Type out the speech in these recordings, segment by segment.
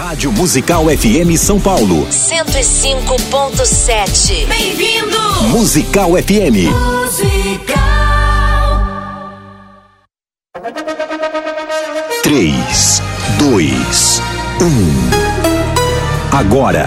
Rádio Musical FM São Paulo. 105.7. Bem-vindo! Musical FM. Musical. Três, dois, um. Agora,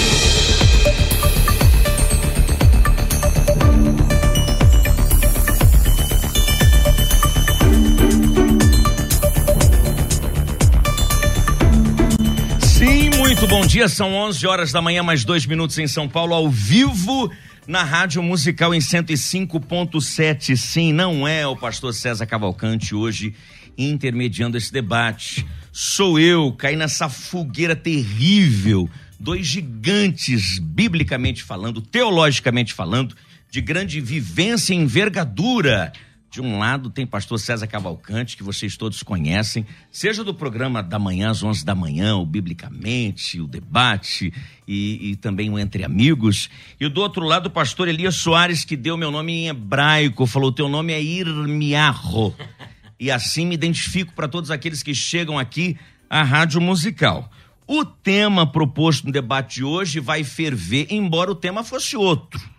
Muito bom dia. São 11 horas da manhã, mais dois minutos em São Paulo, ao vivo na Rádio Musical em 105.7. Sim, não é o pastor César Cavalcante hoje intermediando esse debate. Sou eu, caí nessa fogueira terrível. Dois gigantes, biblicamente falando, teologicamente falando, de grande vivência e envergadura. De um lado tem pastor César Cavalcante, que vocês todos conhecem, seja do programa da manhã às 11 da manhã, o Biblicamente, o debate e, e também o Entre Amigos. E do outro lado, o pastor Elias Soares, que deu meu nome em hebraico, falou: teu nome é Irmiarro. E assim me identifico para todos aqueles que chegam aqui à Rádio Musical. O tema proposto no debate de hoje vai ferver, embora o tema fosse outro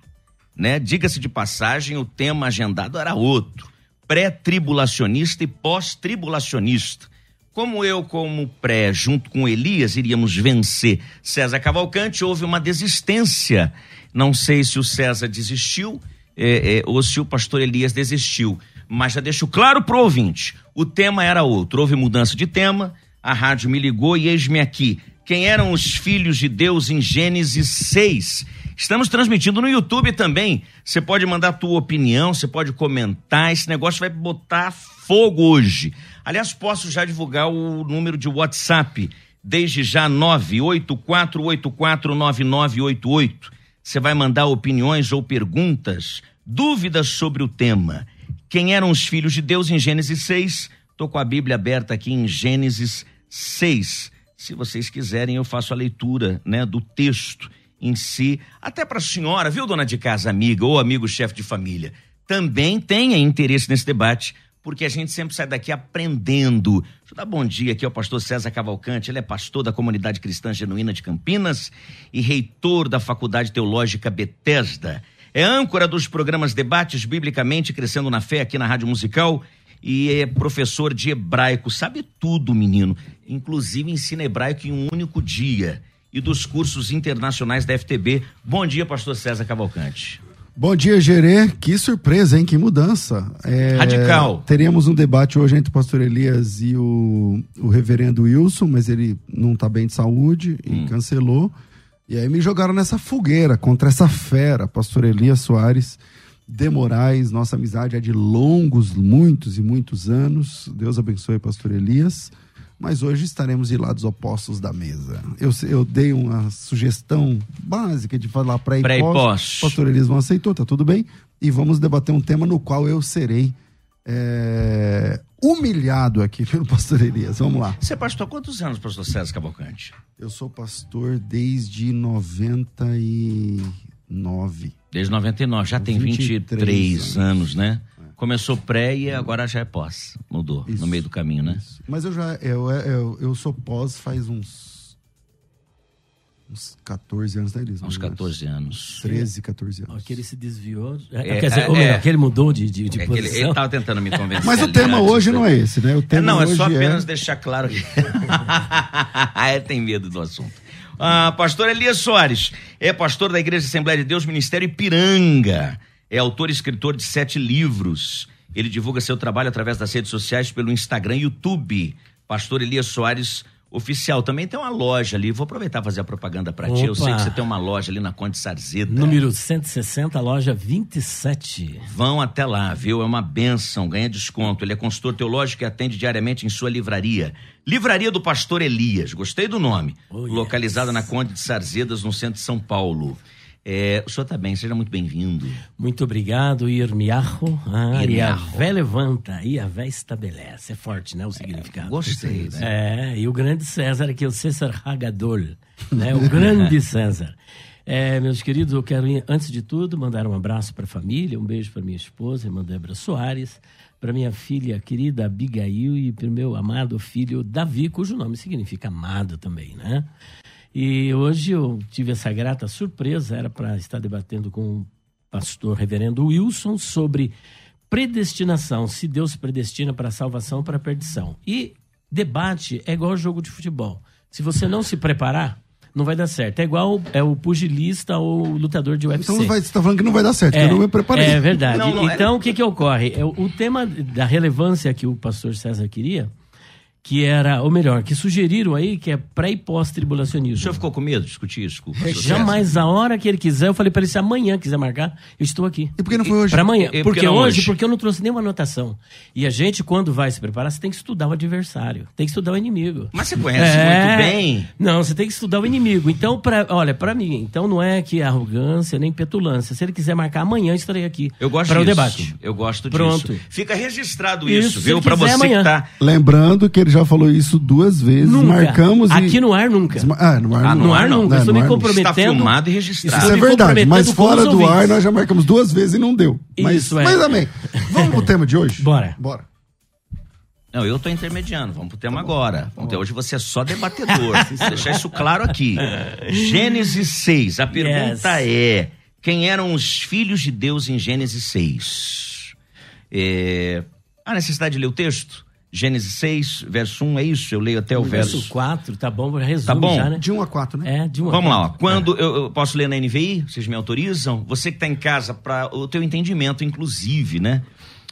né? Diga-se de passagem, o tema agendado era outro: pré-tribulacionista e pós-tribulacionista. Como eu, como pré, junto com Elias, iríamos vencer César Cavalcante, houve uma desistência. Não sei se o César desistiu é, é, ou se o pastor Elias desistiu, mas já deixo claro pro ouvinte: o tema era outro. Houve mudança de tema, a rádio me ligou e eis-me aqui. Quem eram os filhos de Deus em Gênesis 6? Estamos transmitindo no YouTube também. Você pode mandar a tua opinião, você pode comentar. Esse negócio vai botar fogo hoje. Aliás, posso já divulgar o número de WhatsApp. Desde já, 984849988. Você vai mandar opiniões ou perguntas, dúvidas sobre o tema. Quem eram os filhos de Deus em Gênesis 6? Estou com a Bíblia aberta aqui em Gênesis 6. Se vocês quiserem, eu faço a leitura né, do texto em si, até para a senhora, viu, dona de casa amiga ou amigo chefe de família, também tenha interesse nesse debate, porque a gente sempre sai daqui aprendendo. Deixa eu dar bom dia aqui ao pastor César Cavalcante, ele é pastor da Comunidade Cristã Genuína de Campinas e reitor da Faculdade Teológica Bethesda. É âncora dos programas Debates Biblicamente Crescendo na Fé aqui na Rádio Musical e é professor de hebraico, sabe tudo, menino. Inclusive ensina hebraico em um único dia e dos cursos internacionais da FTB. Bom dia, pastor César Cavalcante. Bom dia, Gerê. Que surpresa, hein? Que mudança. É, Radical. Teríamos um debate hoje entre o pastor Elias e o, o reverendo Wilson, mas ele não está bem de saúde e Hum. cancelou. E aí me jogaram nessa fogueira contra essa fera, pastor Elias Soares de Moraes. Nossa amizade é de longos, muitos e muitos anos. Deus abençoe, pastor Elias. Mas hoje estaremos de lados opostos da mesa. Eu, eu dei uma sugestão básica de falar pré e Pré e pós. pós. Pastor Elias não aceitou, tá tudo bem. E vamos debater um tema no qual eu serei é, humilhado aqui pelo pastor Elias. Vamos lá. Você é pastor há quantos anos, pastor César Cavalcante? Eu sou pastor desde 99. Desde 99, já tem 23 23 anos. anos, né? Começou pré e agora já é pós. Mudou no Isso, meio do caminho, né? Mas eu já eu, eu, eu sou pós faz uns uns 14 anos, né, Elias? Uns 14 anos. 13, 14 anos. Que ele se desviou. É, quer dizer, é, ou melhor, é. que ele mudou de, de, de É posição. ele tava tentando me convencer. Mas o ali tema hoje do- não é esse, né? O É, tema não, é só apenas deixar claro que. é, tem medo do assunto. Ah, pastor Elias Soares é pastor da Igreja Assembleia de Deus, Ministério Ipiranga. É autor e escritor de sete livros. Ele divulga seu trabalho através das redes sociais pelo Instagram e YouTube. Pastor Elias Soares Oficial. Também tem uma loja ali. Vou aproveitar e fazer a propaganda para ti. Eu sei que você tem uma loja ali na Conde Sarzeda. Número 160, loja 27. Vão até lá, viu? É uma benção, ganha desconto. Ele é consultor teológico e atende diariamente em sua livraria. Livraria do Pastor Elias, gostei do nome. Oh, yes. Localizada na Conde de Sarzedas, no centro de São Paulo. É, o senhor está bem, seja muito bem-vindo. Muito obrigado, Irmiarro. Ah. Iavé levanta, Iavé estabelece. É forte, né, o significado. Gostei, né? É, e o grande César aqui, o César Hagadol, né? O grande César. É, meus queridos, eu quero, antes de tudo, mandar um abraço para a família, um beijo para minha esposa, irmã Débora Soares, para minha filha querida Abigail e para o meu amado filho Davi, cujo nome significa amado também, né? E hoje eu tive essa grata surpresa, era para estar debatendo com o pastor reverendo Wilson sobre predestinação, se Deus predestina para a salvação ou para a perdição. E debate é igual jogo de futebol. Se você não se preparar, não vai dar certo. É igual é o pugilista ou o lutador de UFC. Então não vai, você tá falando que não vai dar certo, porque eu não me preparei. É verdade. Não, não, é- então, o que, que ocorre? É, O tema da relevância que o pastor César queria, que era, ou melhor, que sugeriram aí, que é pré e O pós-tribulacionismo. senhor ficou com medo de discutir isso com o Jamais, a hora que ele quiser, eu falei para ele, se amanhã quiser marcar, eu estou aqui. E por que não foi hoje? Para amanhã. Por porque que não hoje, hoje? porque eu não trouxe nenhuma anotação. E a gente, quando vai se preparar, você tem que estudar o adversário, tem que estudar o inimigo. Mas você conhece É. muito bem. Não, você tem que estudar o inimigo. Então, pra, olha, para mim, então não é que arrogância nem petulância. Se ele quiser marcar amanhã, eu estarei aqui Eu gosto para o disso. debate. Eu gosto Pronto. disso. Fica registrado Isso, isso, se viu? Para você amanhã. que tá. Lembrando que ele já falou isso duas vezes, Nunca. marcamos e... Aqui no ar, nunca. Ah, no ar Ah, não. No ar não. nunca. É, Estou no me ar não. comprometendo. Está filmado e registrado. Isso é verdade, mas fora do ar nós já marcamos duas vezes e não deu. Mas, Isso é. mas amém. Vamos pro tema de hoje? Bora. Bora. Não, eu tô intermediando. Vamos pro tema agora. Até hoje você é só debatedor. deixar isso claro aqui. Gênesis 6. A pergunta é: quem eram os filhos de Deus em Gênesis 6? É... Há necessidade de ler o texto? Gênesis 6, verso 1, é isso? Eu leio até o verso. Verso 4, tá bom, resumo Tá bom. já, né? De 1 a 4, né? É, de uma Vamos lá, ó. quando eu, eu posso ler na NVI, vocês me autorizam? Você que está em casa, para o teu entendimento, inclusive, né?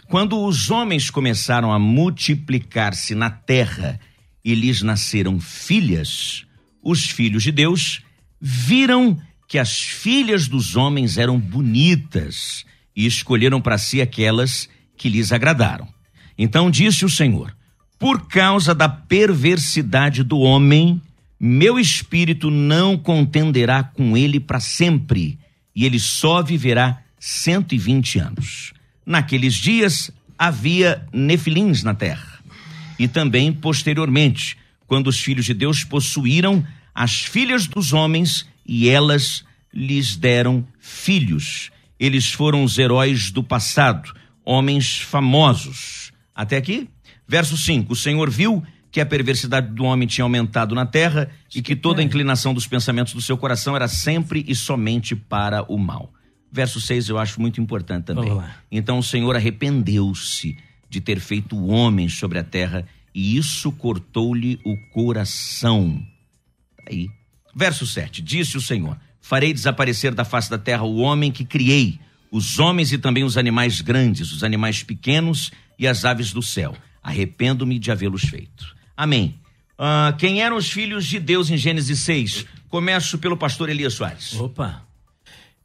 Quando os homens começaram a multiplicar-se na terra e lhes nasceram filhas, os filhos de Deus viram que as filhas dos homens eram bonitas e escolheram para si aquelas que lhes agradaram. Então disse o Senhor: Por causa da perversidade do homem, meu espírito não contenderá com ele para sempre, e ele só viverá 120 anos. Naqueles dias havia nefilins na terra. E também posteriormente, quando os filhos de Deus possuíram as filhas dos homens e elas lhes deram filhos. Eles foram os heróis do passado, homens famosos. Até aqui? Verso 5: O Senhor viu que a perversidade do homem tinha aumentado na terra e que toda a inclinação dos pensamentos do seu coração era sempre e somente para o mal. Verso 6 eu acho muito importante também. Então o Senhor arrependeu-se de ter feito o homem sobre a terra e isso cortou-lhe o coração. Aí. Verso 7: Disse o Senhor: Farei desaparecer da face da terra o homem que criei, os homens e também os animais grandes, os animais pequenos e as aves do céu. Arrependo-me de havê-los feito. Amém. Ah, quem eram os filhos de Deus em Gênesis 6? Começo pelo pastor Elias Soares. Opa.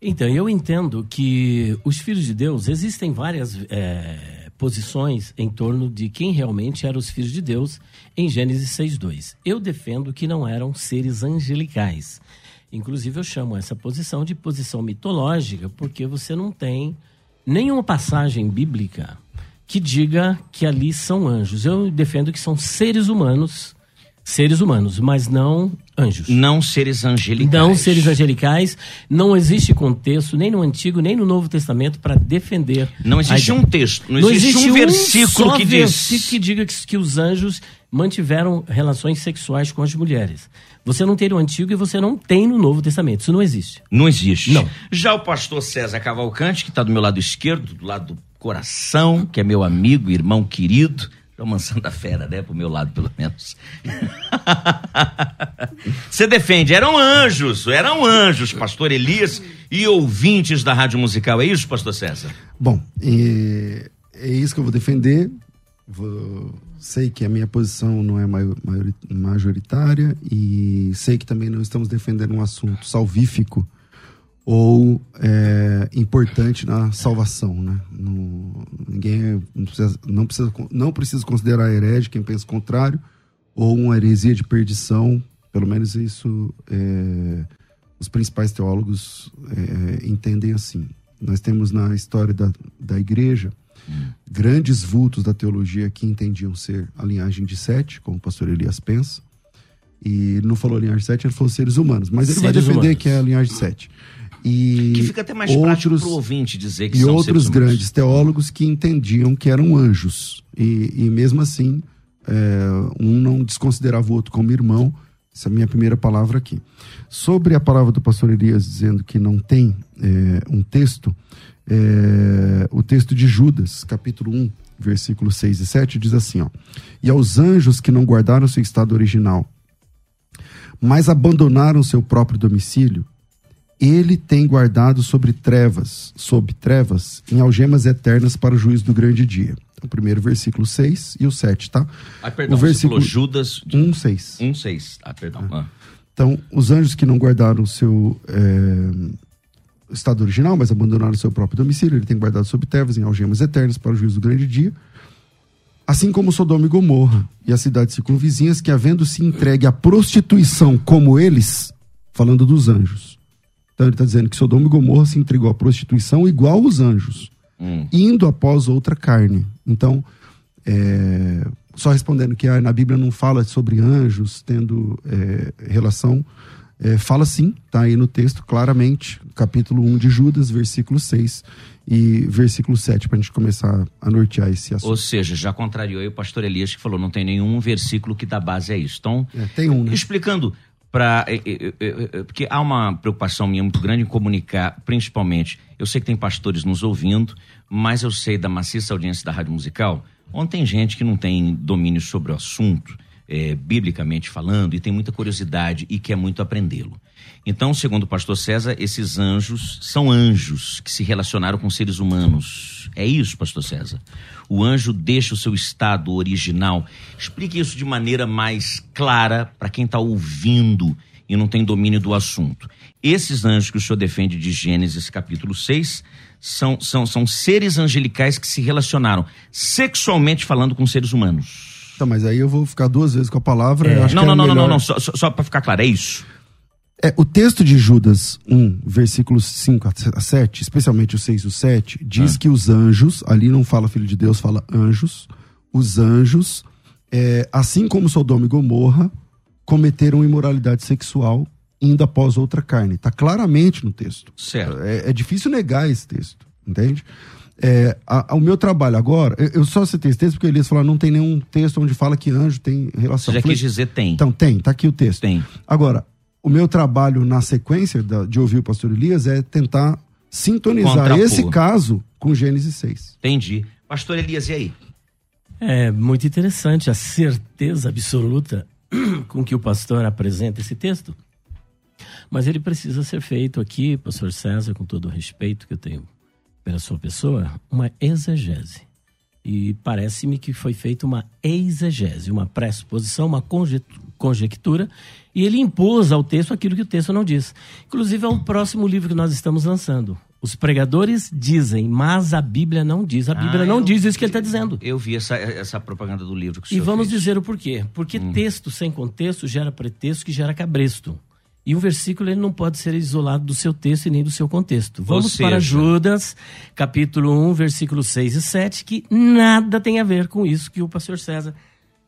Então, eu entendo que os filhos de Deus, existem várias é, posições em torno de quem realmente eram os filhos de Deus em Gênesis 6.2. Eu defendo que não eram seres angelicais. Inclusive, eu chamo essa posição de posição mitológica, porque você não tem nenhuma passagem bíblica que diga que ali são anjos. Eu defendo que são seres humanos, seres humanos, mas não anjos. Não seres angelicais. Não seres angelicais, não existe contexto, nem no Antigo, nem no Novo Testamento, para defender. Não existe um texto, não, existe, um versículo só que versículo diz. que diga que, que os anjos mantiveram relações sexuais com as mulheres. Você não tem no Antigo e você não tem no Novo Testamento. Isso não existe. Não existe. Não. Já o pastor César Cavalcante, que está do meu lado esquerdo, do lado do coração, que é meu amigo, irmão querido, já o mansão da fera, né? Pro meu lado, pelo menos. Você defende, eram anjos, eram anjos, pastor Elias e ouvintes da Rádio Musical, é isso, pastor César? Bom, é, é isso que eu vou defender. Vou- sei que a minha posição não é maio- maiori- majoritária e sei que também não estamos defendendo um assunto salvífico ou é, importante na salvação, né? Não, ninguém é- não precisa, não precisa não precisa considerar herege quem pensa o contrário ou uma heresia de perdição. Pelo menos isso é, os principais teólogos é, entendem assim. Nós temos na história da, da igreja hum. grandes vultos da teologia que entendiam ser a linhagem de Sete, como o pastor Elias pensa. E ele não falou linhagem de Sete, ele falou seres humanos. Mas ele seres vai defender humanos. que é a linhagem de Sete. E que fica até mais outros, prático para o ouvinte dizer que e outros grandes teólogos que entendiam que eram anjos. E, e mesmo assim, é, um não desconsiderava o outro como irmão. Essa é a minha primeira palavra aqui. Sobre a palavra do pastor Elias dizendo que não tem é, um texto, é, o texto de Judas, capítulo 1, versículos 6 e 7, diz assim: ó, E aos anjos que não guardaram seu estado original, mas abandonaram seu próprio domicílio, ele tem guardado sobre trevas, sob trevas, em algemas eternas para o juízo do grande dia. Então, primeiro versículo 6 e o 7, tá? Ah, perdão, o versículo Judas 1, 6. 1, 6. Ah, perdão. Ah. Então, os anjos que não guardaram o seu é, estado original, mas abandonaram o seu próprio domicílio, ele tem guardado sob trevas, em algemas eternas para o juízo do grande dia. Assim como Sodoma e Gomorra e as cidades circunvizinhas, que havendo se entregue à prostituição como eles, falando dos anjos então ele está dizendo que Sodoma e Gomorra se entregou à prostituição igual os anjos, hum. indo após outra carne. Então, é, só respondendo que na Bíblia não fala sobre anjos tendo é, relação, é, fala sim, está aí no texto claramente, capítulo 1 de Judas, versículo 6 e versículo 7, para a gente começar a nortear esse assunto. Ou seja, já contrariou aí o pastor Elias que falou, não tem nenhum versículo que dá base a isso. Então, é, tem um, né? explicando, para porque há uma preocupação minha muito grande em comunicar, principalmente. Eu sei que tem pastores nos ouvindo, mas eu sei da maciça audiência da rádio musical, onde tem gente que não tem domínio sobre o assunto, é, biblicamente falando, e tem muita curiosidade e quer muito aprendê-lo. Então, segundo o pastor César, esses anjos são anjos que se relacionaram com seres humanos. É isso, pastor César? O anjo deixa o seu estado original. Explique isso de maneira mais clara para quem está ouvindo e não tem domínio do assunto. Esses anjos que o senhor defende de Gênesis capítulo 6 são, são, são seres angelicais que se relacionaram sexualmente falando com seres humanos. Tá, mas aí eu vou ficar duas vezes com a palavra. É. Não, não, não, não, não, não, só, só para ficar claro, é isso. É, o texto de Judas 1, versículos 5 a 7, especialmente o 6 e o 7, diz ah. que os anjos, ali não fala filho de Deus, fala anjos, os anjos, é, assim como Sodoma e Gomorra, cometeram imoralidade sexual indo após outra carne. Está claramente no texto. Certo. É, é, difícil negar esse texto, entende? É, a, a, o meu trabalho agora, eu, eu só citei esse texto porque Elias falou, não tem nenhum texto onde fala que anjo tem relação. Você já quis dizer tem. Então, tem, tá aqui o texto. Tem. Agora, o meu trabalho na sequência da, de ouvir o pastor Elias é tentar sintonizar esse caso com Gênesis 6. Entendi. Pastor Elias, e aí? É muito interessante a certeza absoluta com que o pastor apresenta esse texto. Mas ele precisa ser feito aqui, pastor César, com todo o respeito que eu tenho pela sua pessoa, uma exegese. E parece-me que foi feita uma exegese, uma pressuposição, uma conjectura e ele impôs ao texto aquilo que o texto não diz. Inclusive, é o próximo livro que nós estamos lançando. Os pregadores dizem, mas a Bíblia não diz. A Bíblia ah, não diz isso que ele está dizendo. Eu vi essa, essa propaganda do livro que o E vamos fez. dizer o porquê. Porque hum. texto sem contexto gera pretexto que gera cabresto. E um versículo ele não pode ser isolado do seu texto e nem do seu contexto. Vamos seja... para Judas, capítulo 1, versículos 6 e 7, que nada tem a ver com isso que o pastor César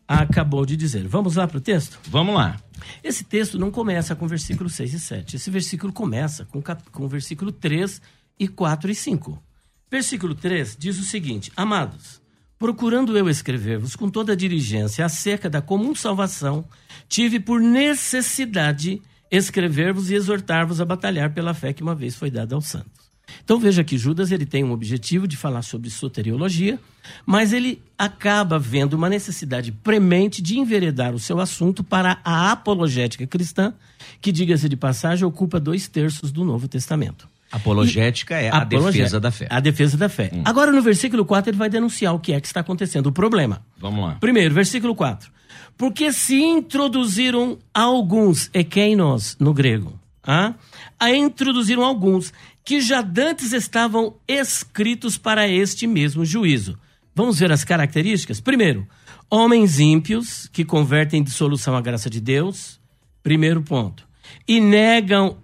acabou de dizer. Vamos lá para o texto? Vamos lá. Esse texto não começa com versículo 6 e 7. Esse versículo começa com, com versículo 3 e 4 e 5. Versículo 3 diz o seguinte: Amados, procurando eu escrever-vos com toda a diligência acerca da comum salvação, tive por necessidade escrever-vos e exortar-vos a batalhar pela fé que uma vez foi dada aos santos. Então veja que Judas ele tem um objetivo de falar sobre soteriologia, mas ele acaba vendo uma necessidade premente de enveredar o seu assunto para a apologética cristã, que, diga-se de passagem, ocupa dois terços do Novo Testamento. Apologética e é a defesa da fé. A defesa da fé. Hum. Agora, no versículo 4, ele vai denunciar o que é que está acontecendo, o problema. Vamos lá. Primeiro, versículo 4. Porque se introduziram alguns, ekeinos no grego, ah? a introduziram alguns que já dantes estavam escritos para este mesmo juízo. Vamos ver as características? Primeiro, homens ímpios que convertem dissolução à graça de Deus. Primeiro ponto. E negam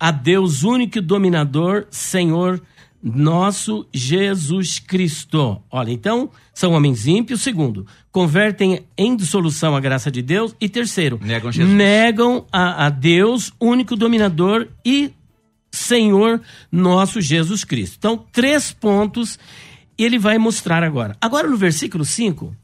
a Deus único e dominador, Senhor nosso Jesus Cristo. Olha, então, são homens ímpios. Segundo, convertem em dissolução a graça de Deus. E terceiro, Negam Jesus. negam a, a Deus, único dominador e Senhor nosso Jesus Cristo. Então, três pontos ele vai mostrar agora. Agora, no versículo 5,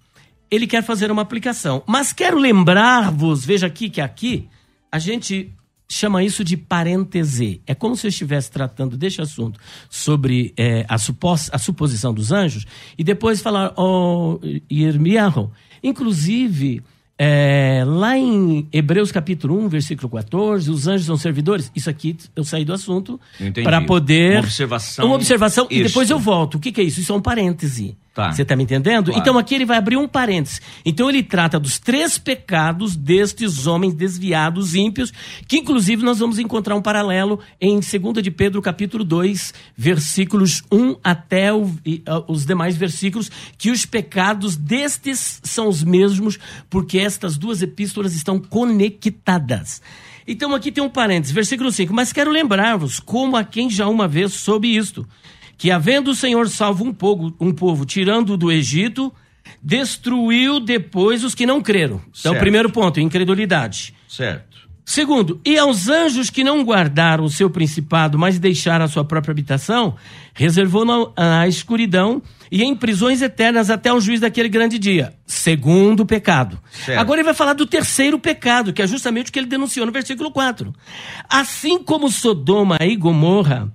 ele quer fazer uma aplicação. Mas quero lembrar-vos, veja aqui que aqui a gente chama isso de parêntese. É como se eu estivesse tratando deste assunto sobre é, a, supos, a suposição dos anjos e depois falar, oh, Irmiarro, inclusive é, lá em Hebreus capítulo 1, versículo 14, os anjos são servidores. Isso aqui eu saí do assunto para poder. Uma observação Uma observação e extra. depois eu volto. O que, que é isso? Isso é um parêntese. Tá. Você está me entendendo? Claro. Então aqui ele vai abrir um parêntese. Então ele trata dos três pecados destes homens desviados, ímpios, que inclusive nós vamos encontrar um paralelo em 2 de Pedro capítulo 2, versículos 1 até o- e, ah, os demais versículos, que os pecados destes são os mesmos, porque estas duas epístolas estão conectadas. Então aqui tem um parênteses, versículo 5. Mas quero lembrar-vos, como a quem já uma vez soube isto, que havendo o Senhor salvo um povo, um povo tirando do Egito, destruiu depois os que não creram. Então, Certo. primeiro ponto, incredulidade. Certo. Segundo, e aos anjos que não guardaram o seu principado, mas deixaram a sua própria habitação, reservou na a escuridão e em prisões eternas até o juiz daquele grande dia. Segundo pecado. Certo. Agora ele vai falar do terceiro pecado, que é justamente o que ele denunciou no versículo 4. Assim como Sodoma e Gomorra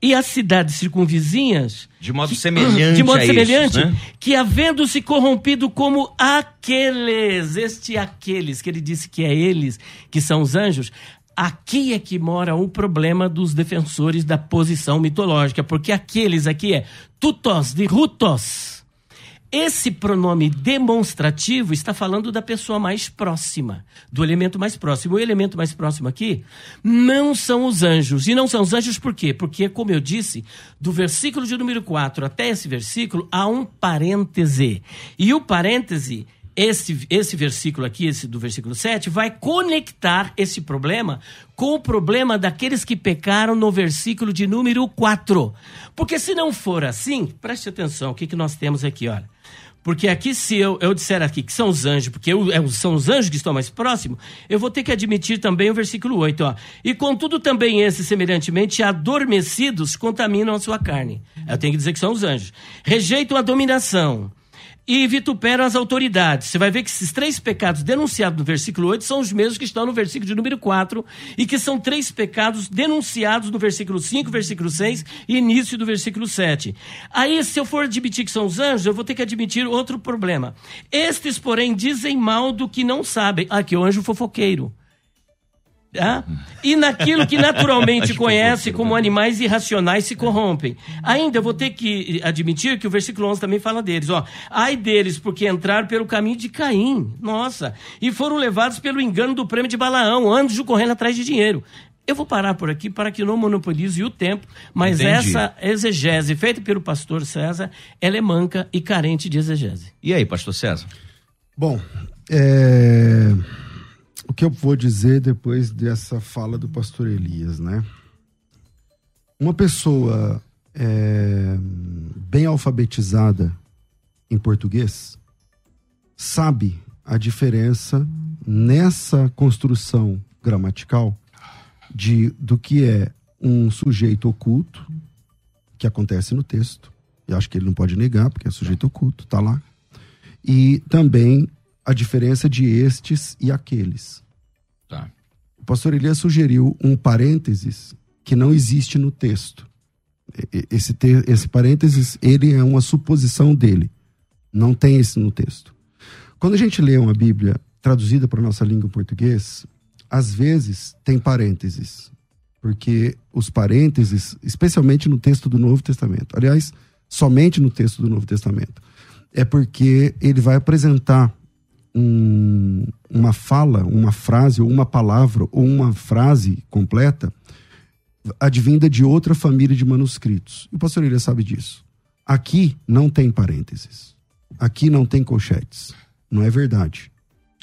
e as cidades circunvizinhas, De modo semelhante de modo semelhante, né? que havendo se corrompido como aqueles, este aqueles, que ele disse que é eles, que são os anjos, aqui é que mora o problema dos defensores da posição mitológica, porque aqueles aqui é tutos, de rutos. Esse pronome demonstrativo está falando da pessoa mais próxima, do elemento mais próximo. O elemento mais próximo aqui não são os anjos. E não são os anjos por quê? Porque, como eu disse, do versículo de número 4 até esse versículo há um parêntese. E o parêntese esse, esse versículo aqui, esse do versículo 7, vai conectar esse problema com o problema daqueles que pecaram no versículo de número 4. Porque se não for assim, preste atenção, o que, que nós temos aqui, olha. Porque aqui, se eu, eu disser aqui que são os anjos, porque eu- é, são os anjos que estão mais próximos, eu vou ter que admitir também o versículo 8, ó. E contudo também esses, semelhantemente, adormecidos, contaminam a sua carne. Eu tenho que dizer que são os anjos. Rejeitam a dominação e vituperam as autoridades. Você vai ver que esses três pecados denunciados no versículo 8 são os mesmos que estão no versículo de número 4 e que são três pecados denunciados no versículo 5, versículo 6 e início do versículo 7. Aí, se eu for admitir que são os anjos, eu vou ter que admitir outro problema. Estes, porém, dizem mal do que não sabem. Aqui, o anjo fofoqueiro. Tá? E naquilo que naturalmente conhece como né? animais irracionais se corrompem. Ainda eu vou ter que admitir que o versículo 11 também fala deles, ó. Ai deles, porque entraram pelo caminho de Caim, nossa, e foram levados pelo engano do prêmio de Balaão, anjo correndo atrás de dinheiro. Eu vou parar por aqui para que não monopolize o tempo, mas Entendi. essa exegese feita pelo pastor César, ela é manca e carente de exegese. E aí, pastor César? Bom, é, o que eu vou dizer depois dessa fala do pastor Elias, né? Uma pessoa é, bem alfabetizada em português sabe a diferença nessa construção gramatical de do que é um sujeito oculto que acontece no texto. E acho que ele não pode negar porque é sujeito oculto, tá lá e também a diferença de estes e aqueles. Tá. O pastor Elias sugeriu um parênteses que não existe no texto. Esse, te- esse parênteses, ele é uma suposição dele. Não tem esse no texto. Quando a gente lê uma Bíblia traduzida para nossa língua em português, às vezes tem parênteses. Porque os parênteses, especialmente no texto do Novo Testamento, aliás, somente no texto do Novo Testamento, é porque ele vai apresentar um- uma fala, uma frase, ou uma palavra, ou uma frase completa advinda de outra família de manuscritos. E o pastor Elias sabe disso. Aqui não tem parênteses. Aqui não tem colchetes. Não é verdade.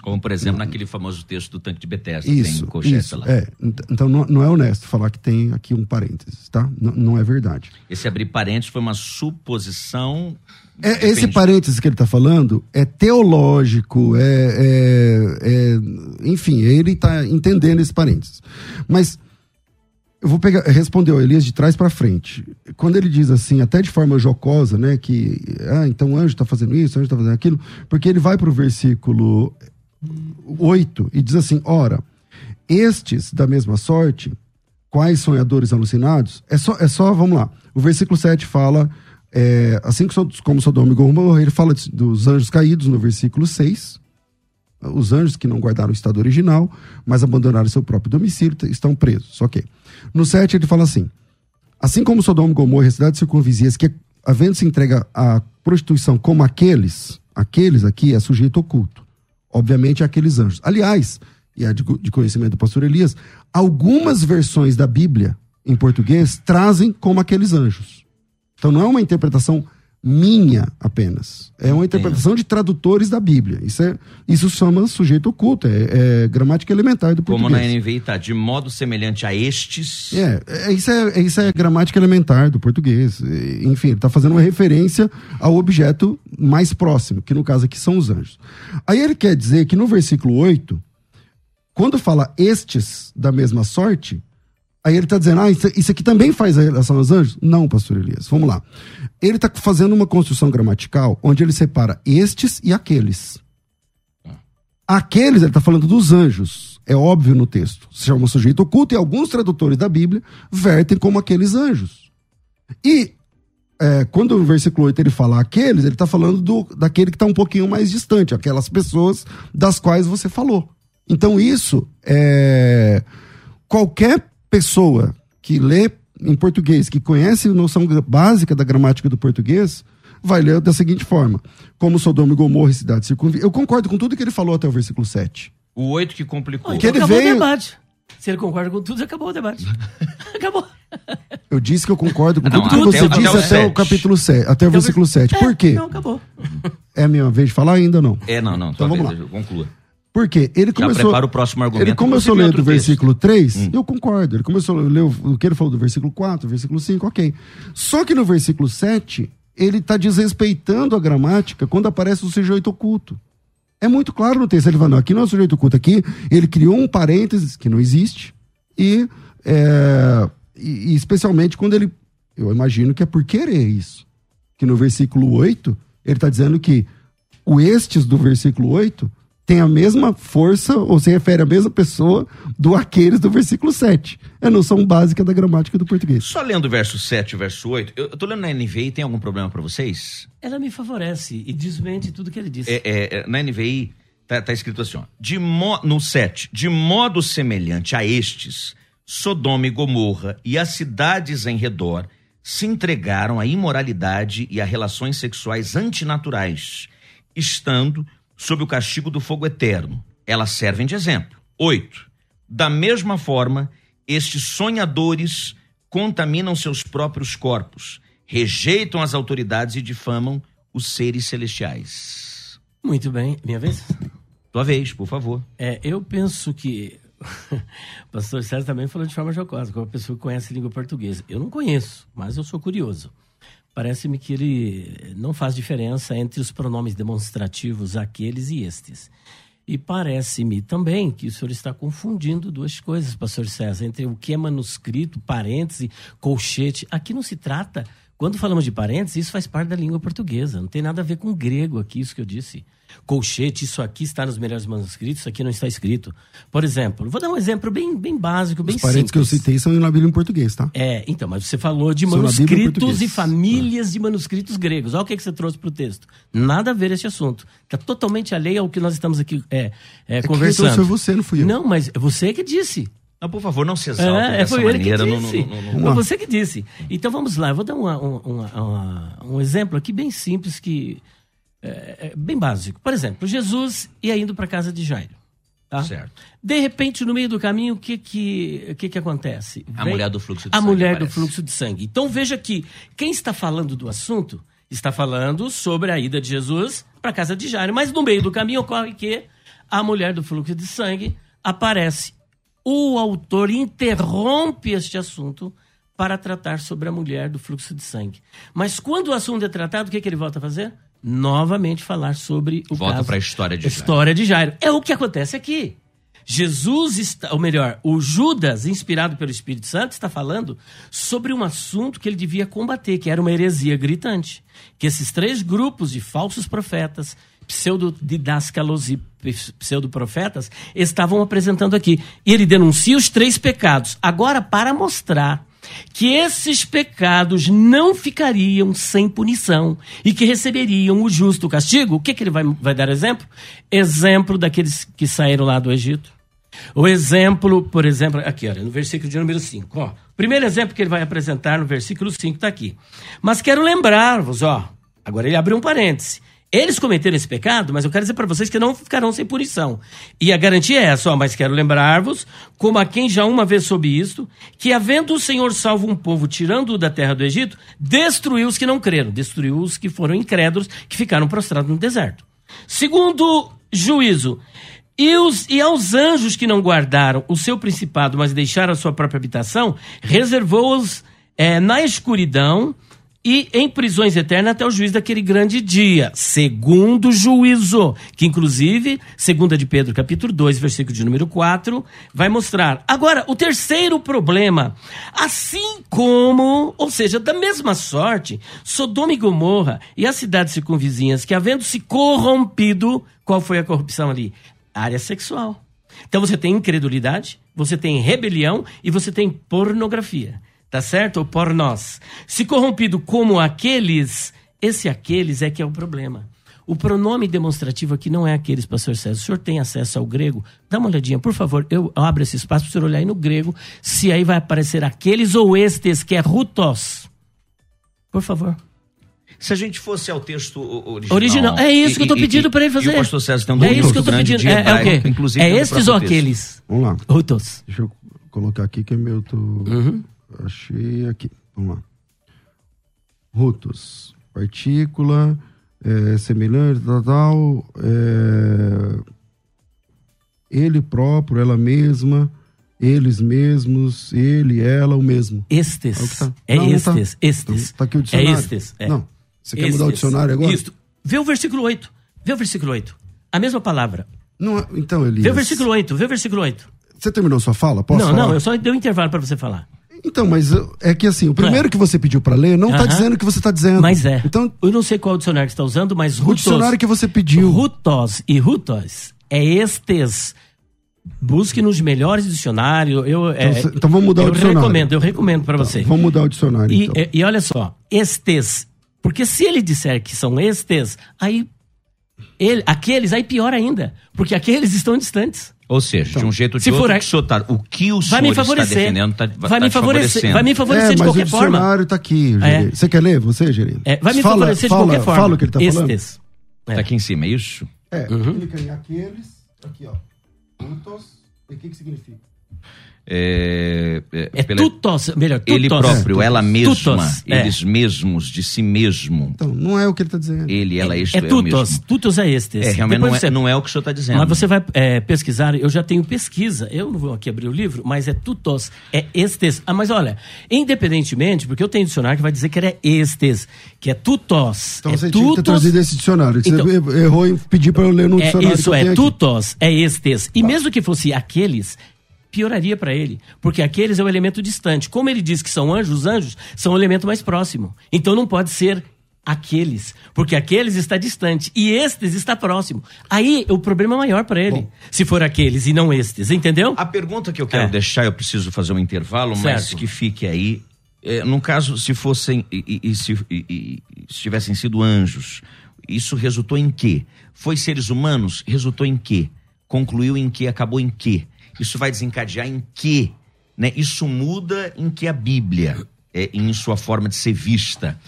Como, por exemplo, naquele famoso texto do tanque de Bethesda, Isso, tem isso, lá. é. Ent- Então não, não é honesto falar que tem aqui um parênteses, tá? N- não é verdade. Esse abrir parênteses foi uma suposição. É, esse parênteses que ele está falando é teológico, é, é- é- enfim, ele está entendendo esse parênteses. Mas eu vou pegar, responder o Elias de trás para frente. Quando ele diz assim, até de forma jocosa, né, que ah, então o anjo está fazendo isso, o anjo está fazendo aquilo, porque ele vai para o versículo 8 e diz assim: ora, estes da mesma sorte, quais sonhadores alucinados? É só, é só vamos lá. O versículo 7 fala, é, assim como Sodoma e Gomorra, ele fala dos anjos caídos no versículo 6. Os anjos que não guardaram o estado original, mas abandonaram seu próprio domicílio, estão presos. Ok. No 7 ele fala assim: Assim como Sodoma e Gomorra e as cidades circunvizinhas, que havendo se entrega à prostituição como aqueles, aqueles aqui é sujeito oculto. Obviamente aqueles anjos. Aliás, e é de conhecimento do pastor Elias, algumas versões da Bíblia em português trazem como aqueles anjos. Então não é uma interpretação minha apenas. É uma interpretação de tradutores da Bíblia. Isso, é, isso chama sujeito oculto, é, é gramática elementar do Como português. na NVI tá, de modo semelhante a estes. É, é, isso é, é- isso é gramática elementar do português. Enfim, ele está fazendo uma referência ao objeto mais próximo, que no caso aqui são os anjos. Aí ele quer dizer que no versículo 8, quando fala estes da mesma sorte, aí ele está dizendo, ah, isso, isso aqui também faz a relação aos anjos? Não, pastor Elias, vamos lá. Ele está fazendo uma construção gramatical onde ele separa estes e aqueles. Aqueles, ele está falando dos anjos. É óbvio no texto. Se chama sujeito oculto e alguns tradutores da Bíblia vertem como aqueles anjos. E é, quando no versículo 8 ele fala aqueles, ele está falando do, daquele que está um pouquinho mais distante, aquelas pessoas das quais você falou. Então isso é. Qualquer pessoa que lê em português, que conhece a noção básica da gramática do português, vai ler da seguinte forma: como Sodoma e Gomorra e cidades circunvizinhas. Eu concordo com tudo que ele falou até o versículo 7. O 8 que complicou. Então Que ele acabou veio- o debate. Se ele concorda com tudo, acabou o debate. acabou. Eu disse que eu concordo com Não, tudo que até você o- até disse o até, o capítulo 7, até o versículo 7. Por quê? Não, acabou. É a minha vez de falar ainda ou não? É, não, não. Então vamos lá. Conclua. Por quê? Ele começou. prepara o próximo argumento, Ele começou a ler do texto. versículo 3, Hum. eu concordo. Ele começou a ler o, o que ele falou do versículo 4, versículo 5, ok. Só que no versículo 7, ele está desrespeitando a gramática quando aparece o sujeito oculto. É muito claro no texto. Ele fala, não, aqui não é o sujeito oculto, aqui ele criou um parênteses que não existe e, é, e, e especialmente quando ele, eu imagino que é por querer isso. Que no versículo 8, ele está dizendo que o estes do versículo 8 tem a mesma força, ou se refere à mesma pessoa do aqueles do versículo 7. É a noção básica da gramática do português. Só lendo o verso 7 e o verso 8, eu, eu tô lendo na NVI, tem algum problema para vocês? Ela me favorece e desmente tudo que ele disse. É, é, é, na NVI tá, tá escrito assim, ó, de mo, no 7, de modo semelhante a estes, Sodoma e Gomorra e as cidades em redor se entregaram à imoralidade e a relações sexuais antinaturais, estando sob o castigo do fogo eterno. Elas servem de exemplo. 8. Da mesma forma, estes sonhadores contaminam seus próprios corpos, rejeitam as autoridades e difamam os seres celestiais. Muito bem. Minha vez? Tua vez, por favor. É, eu penso que. o pastor César também falou de forma jocosa, como uma pessoa que conhece língua portuguesa. Eu não conheço, mas eu sou curioso. Parece-me que ele não faz diferença entre os pronomes demonstrativos aqueles e estes. E parece-me também que o senhor está confundindo duas coisas, pastor César, entre o que é manuscrito, parêntese, colchete. Aqui não se trata. Quando falamos de parênteses, isso faz parte da língua portuguesa. Não tem nada a ver com grego aqui, isso que eu disse. Colchete, isso aqui está nos melhores manuscritos, isso aqui não está escrito. Por exemplo, vou dar um exemplo bem, bem básico, bem Os parênteses que eu citei são na Bíblia em português, tá? É, então, mas você falou de São manuscritos e famílias de manuscritos gregos. Olha o que, que você trouxe para o texto. Nada a ver esse assunto. Está totalmente alheio ao que nós estamos aqui é, é, que conversando. trouxe foi você, não fui eu. Não, mas é você que disse. Não, por favor, não se exalta É, dessa foi ele que maneira. Não, disse. não, não, não, não. Foi você que disse. Então vamos lá, eu vou dar uma- um- uma- uma- um exemplo aqui bem simples, que é, é bem básico. Por exemplo, Jesus ia indo para casa de Jairo. Tá? Certo. De repente, no meio do caminho, o que que, que, que acontece? A mulher do fluxo de A sangue mulher do aparece. fluxo de sangue. Então veja que quem está falando do assunto está falando sobre a ida de Jesus para a casa de Jairo. Mas no meio do caminho ocorre que a mulher do fluxo de sangue aparece. O autor interrompe este assunto para tratar sobre a mulher do fluxo de sangue. Mas quando o assunto é tratado, o que, que ele volta a fazer? Novamente falar sobre o Volta para a história de Jairo. História de Jairo. É o que acontece aqui. Jesus está, ou melhor, o Judas, inspirado pelo Espírito Santo, está falando sobre um assunto que ele devia combater, que era uma heresia gritante. Que esses três grupos de falsos profetas, pseudodidáscalos e pseudoprofetas, estavam apresentando aqui. E ele denuncia os três pecados. Agora, para mostrar que esses pecados não ficariam sem punição e que receberiam o justo castigo, o que, que ele vai, vai dar exemplo? Exemplo daqueles que saíram lá do Egito. O exemplo, por exemplo, aqui, olha, no versículo de número 5. Ó, primeiro exemplo que ele vai apresentar no versículo 5 está aqui. Mas quero lembrar-vos, ó, agora ele abriu um parêntese. Eles cometeram esse pecado, mas eu quero dizer para vocês que não ficarão sem punição. E a garantia é essa, ó, mas quero lembrar-vos, como a quem já uma vez soube isto, que havendo o Senhor salvo um povo tirando-o da terra do Egito, destruiu os que não creram, destruiu os que foram incrédulos, que ficaram prostrados no deserto. Segundo juízo, e, os, e aos anjos que não guardaram o seu principado, mas deixaram a sua própria habitação, reservou-os é, na escuridão e em prisões eternas até o juízo daquele grande dia, segundo juízo, que inclusive, segunda de Pedro, capítulo 2, versículo de número 4, vai mostrar. Agora, o terceiro problema, assim como, ou seja, da mesma sorte, Sodoma e Gomorra e as cidades circunvizinhas que havendo se corrompido, qual foi a corrupção ali? área sexual. Então você tem incredulidade, você tem rebelião e você tem pornografia. Tá certo? Ou pornós. Se corrompido como aqueles, esse aqueles é que é o problema. O pronome demonstrativo aqui não é aqueles, pastor César. O senhor tem acesso ao grego? Dá uma olhadinha, por favor. Eu abro esse espaço para o senhor olhar aí no grego, se aí vai aparecer aqueles ou estes, que é rutos. Por favor. Se a gente fosse ao texto original. Original. É isso que eu estou pedindo para ele fazer. E o pastor César tem um É isso que eu estou pedindo. É, é o quê? Inclusive é estes ou texto. aqueles? Vamos lá. Rutos. Deixa eu colocar aqui que é meu. Tô... Uhum. Achei aqui. Vamos lá. Rutos. Partícula. é, semelhante, tal, tal. é, ele próprio, ela mesma. Eles mesmos, ele, ela, o mesmo. Estes. É tá. É Não, não tá. estes. Estes. Então, tá aqui o É dicionário. estes. É. Não. Você quer mudar o Estes. dicionário agora? Isso. Vê o versículo 8. Vê o versículo 8. A mesma palavra. Não, é- então, Elias. Vê o versículo 8. Vê o versículo 8. Você terminou sua fala? Posso não, falar? não, eu só dei um intervalo para você falar. Então, mas eu- é que assim, o primeiro que você pediu pra ler não tá Aham. dizendo o que você tá dizendo. Mas é. Então, Eu não sei qual dicionário que você está usando, mas o rutos, dicionário que você pediu. rutos e rutos é estes. Busque nos melhores dicionários. Eu, é, cê- então vamos mudar o eu dicionário. recomendo, eu recomendo para você. Vamos mudar o dicionário, E, então. e- e olha só, estes. Porque se ele disser que são estes, aí. Ele, aqueles, aí pior ainda. Porque aqueles estão distantes. Ou seja, de um jeito ou de outro, for a- o, que o, senhor tá- o que o Vai senhor me está favorecer. defendendo está vai, me favorecer vai me favorecer é, de mas o qualquer forma. dicionário tá aqui, É. Você quer ler, você, Geri? É, vai me fala, favorecer fala, de qualquer forma. Fala o que ele tá falando. Estes. Está aqui em cima, é isso? É, Uhum. clica em aqueles, aqui, ó. Putos. E o que que significa? É, é, É pela- tutos, melhor, tutos. Ele próprio, ela mesma, Tutos, é. eles mesmos, de si mesmo. Então, não é o que ele tá dizendo. Ele, ela, isto É é, o tutos, mesmo. tutos é estes. É, realmente não é, você- não é o que o senhor está dizendo. Mas você vai é, pesquisar, eu já tenho pesquisa, eu não vou aqui abrir o livro, mas é tutos, é estes. Ah, mas olha, independentemente, porque eu tenho dicionário que vai dizer que era estes, que é tutos. Então é você tinha que ter tutos, trazido esse dicionário. Você Então- errou em pedir pra eu ler no É, dicionário. isso é tenho aqui. tutos, é estes. E mesmo que fosse aqueles, pioraria para ele, porque aqueles é o elemento distante. Como ele diz que são anjos, os anjos são o elemento mais próximo. Então não pode ser aqueles, porque aqueles está distante e estes está próximo. Aí o problema é maior para ele, se for aqueles e não estes, entendeu? A pergunta que eu quero É. deixar, eu preciso fazer um intervalo, mas Certo. que fique aí. É, no caso, se fossem e, e- e se, e- e- se tivessem sido anjos, isso resultou em quê? Foi seres humanos? Resultou em quê? Concluiu em quê? Acabou em quê? Isso vai desencadear em quê? Né? Isso muda em que a Bíblia, é, em sua forma de ser vista.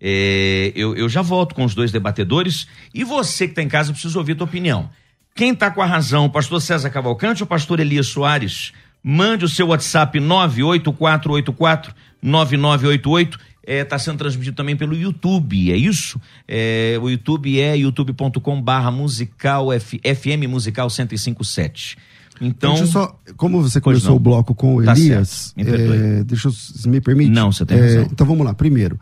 É, eu, eu já volto com os dois debatedores e você que está em casa precisa ouvir a tua opinião. Quem está com a razão, o pastor César Cavalcante ou o pastor Elias Soares? Mande o seu WhatsApp 98484 9988. está sendo transmitido também pelo YouTube, é isso? É, o YouTube é youtube.com barra musical FM Musical 1057. Então, deixa eu só, como você começou o bloco com o Tá Elias, perdoe. é, deixa eu, se me permite. Não, você tem É, razão. Então vamos lá, primeiro.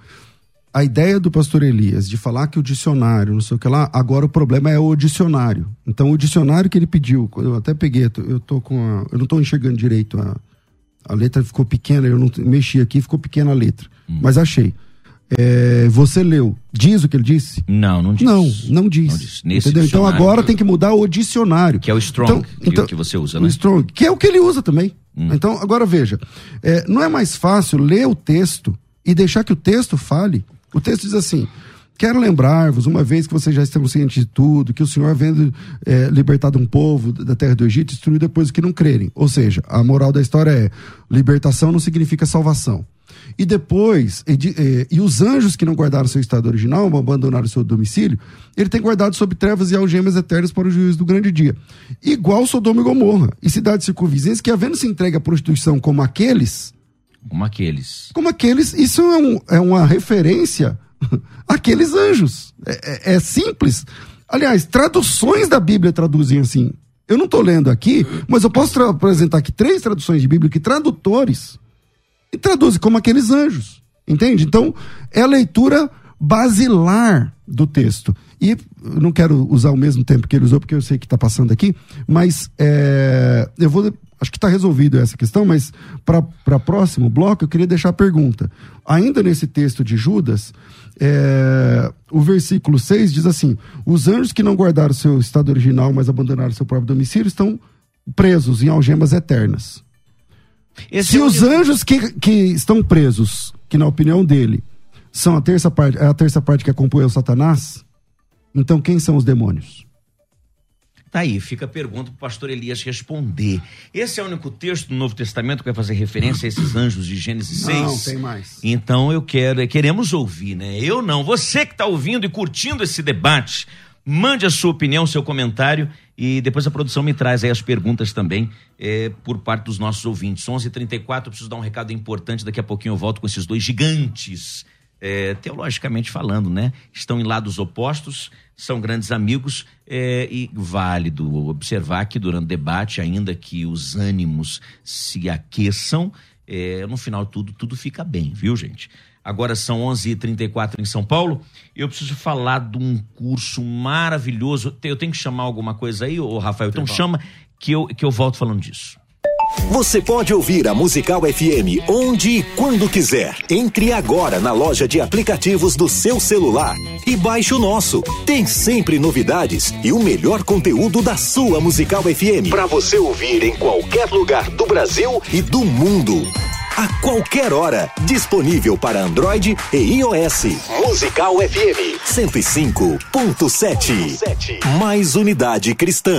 A ideia do pastor Elias de falar que o dicionário, não sei o que lá, agora o problema é o dicionário. Então o dicionário que ele pediu, eu até peguei, eu tô com a, eu não estou enxergando direito a, a letra ficou pequena, eu não mexi aqui, ficou pequena a letra. Hum. Mas achei. É, você leu, diz o que ele disse? Não, não diz. Não, não diz. Não diz. Entendeu? Então agora tem que mudar o dicionário. Que é o Strong, que- que você usa, o né? Strong, que é o que ele usa também. Hum. Então, agora veja, é, não é mais fácil ler o texto e deixar que o texto fale? O texto diz assim: Quero lembrar-vos, uma vez que vocês já estão cientes de tudo, que o Senhor, havendo é, libertado um povo da terra do Egito, destruiu depois os que não crerem. Ou seja, a moral da história é: libertação não significa salvação. E depois, e, eh, e os anjos que não guardaram seu estado original, abandonaram seu domicílio, ele tem guardado sob trevas e algemas eternas para o juízo do grande dia. Igual Sodoma e Gomorra, e cidades circunvizinhas que, havendo se entregue à prostituição como aqueles, Como aqueles. como aqueles, isso é, um- é uma referência àqueles anjos. É, é- é simples. Aliás, traduções da Bíblia traduzem assim. Eu não estou lendo aqui, mas eu posso apresentar aqui três traduções de Bíblia que tradutores e traduzem como aqueles anjos. Entende? Então, é a leitura basilar do texto. E não quero usar o mesmo tempo que ele usou, porque eu sei que está passando aqui, mas é, eu vou. Acho que está resolvido essa questão, mas para próximo bloco eu queria deixar a pergunta. Ainda nesse texto de Judas, é, o versículo 6 diz assim: Os anjos que não guardaram seu estado original, mas abandonaram seu próprio domicílio, estão presos em algemas eternas. Esse Se é os anjos que, que estão presos, que na opinião dele são a terça parte, é a terça parte que acompanha o Satanás, então quem são os demônios? Tá aí, fica a pergunta para o pastor Elias responder. Esse é o único texto do Novo Testamento que vai fazer referência a esses anjos de Gênesis 6? Não, tem mais. Então eu quero, queremos ouvir, né? Eu não. Você que está ouvindo e curtindo esse debate, mande a sua opinião, seu comentário e depois a produção me traz aí as perguntas também eh, por parte dos nossos ouvintes. 11:34 eu preciso dar um recado importante. Daqui a pouquinho eu volto com esses dois gigantes. eh, teologicamente falando, né? Estão em lados opostos, são grandes amigos eh, e válido observar que durante o debate, ainda que os ânimos se aqueçam, é, no final tudo tudo fica bem, viu, gente? Agora são 11h34 em São Paulo. Eu preciso falar de um curso maravilhoso. Eu tenho que chamar alguma coisa aí, ô Rafael? Então chama que eu, que eu volto falando disso. Você pode ouvir a Musical FM onde e quando quiser. Entre agora na loja de aplicativos do seu celular e baixe o nosso. Tem sempre novidades e o melhor conteúdo da sua Musical FM para você ouvir em qualquer lugar do Brasil e do mundo. A qualquer hora, disponível para Android e iOS. Musical FM 105.7. Mais unidade cristã.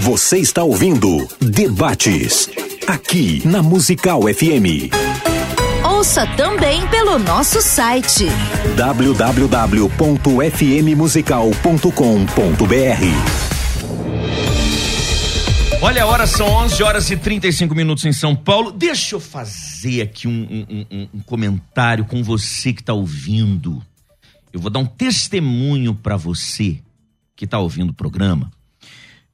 Você está ouvindo Debates. Aqui na Musical FM. Ouça também pelo nosso site www.fmmusical.com.br Olha, a hora são 11 horas e 35 minutos em São Paulo. Deixa eu fazer aqui um, um- um- um comentário com você que está ouvindo. Eu vou dar um testemunho para você que está ouvindo o programa.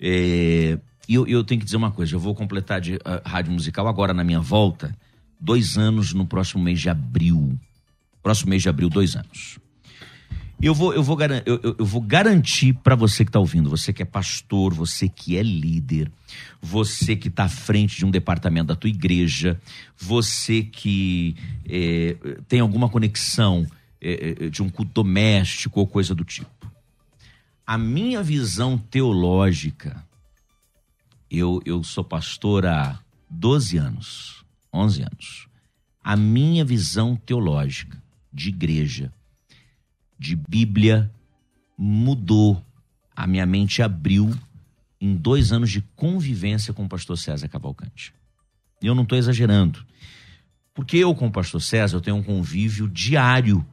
É, E eu, eu tenho que dizer uma coisa: eu vou completar de ah, rádio musical agora na minha volta, dois anos no próximo mês de abril. Próximo mês de abril, dois anos. Eu vou, eu vou, eu, eu- vou garantir para você que está ouvindo, você que é pastor, você que é líder, você que está à frente de um departamento da tua igreja, você que eh, tem alguma conexão eh, de um culto doméstico ou coisa do tipo. A minha visão teológica, eu, eu sou pastor há 12 anos, 11 anos. A minha visão teológica de igreja, de Bíblia, mudou. A minha mente abriu em dois anos de convivência com o pastor César Cavalcante. E eu não estou exagerando. Porque eu, com o pastor César, eu tenho um convívio diário.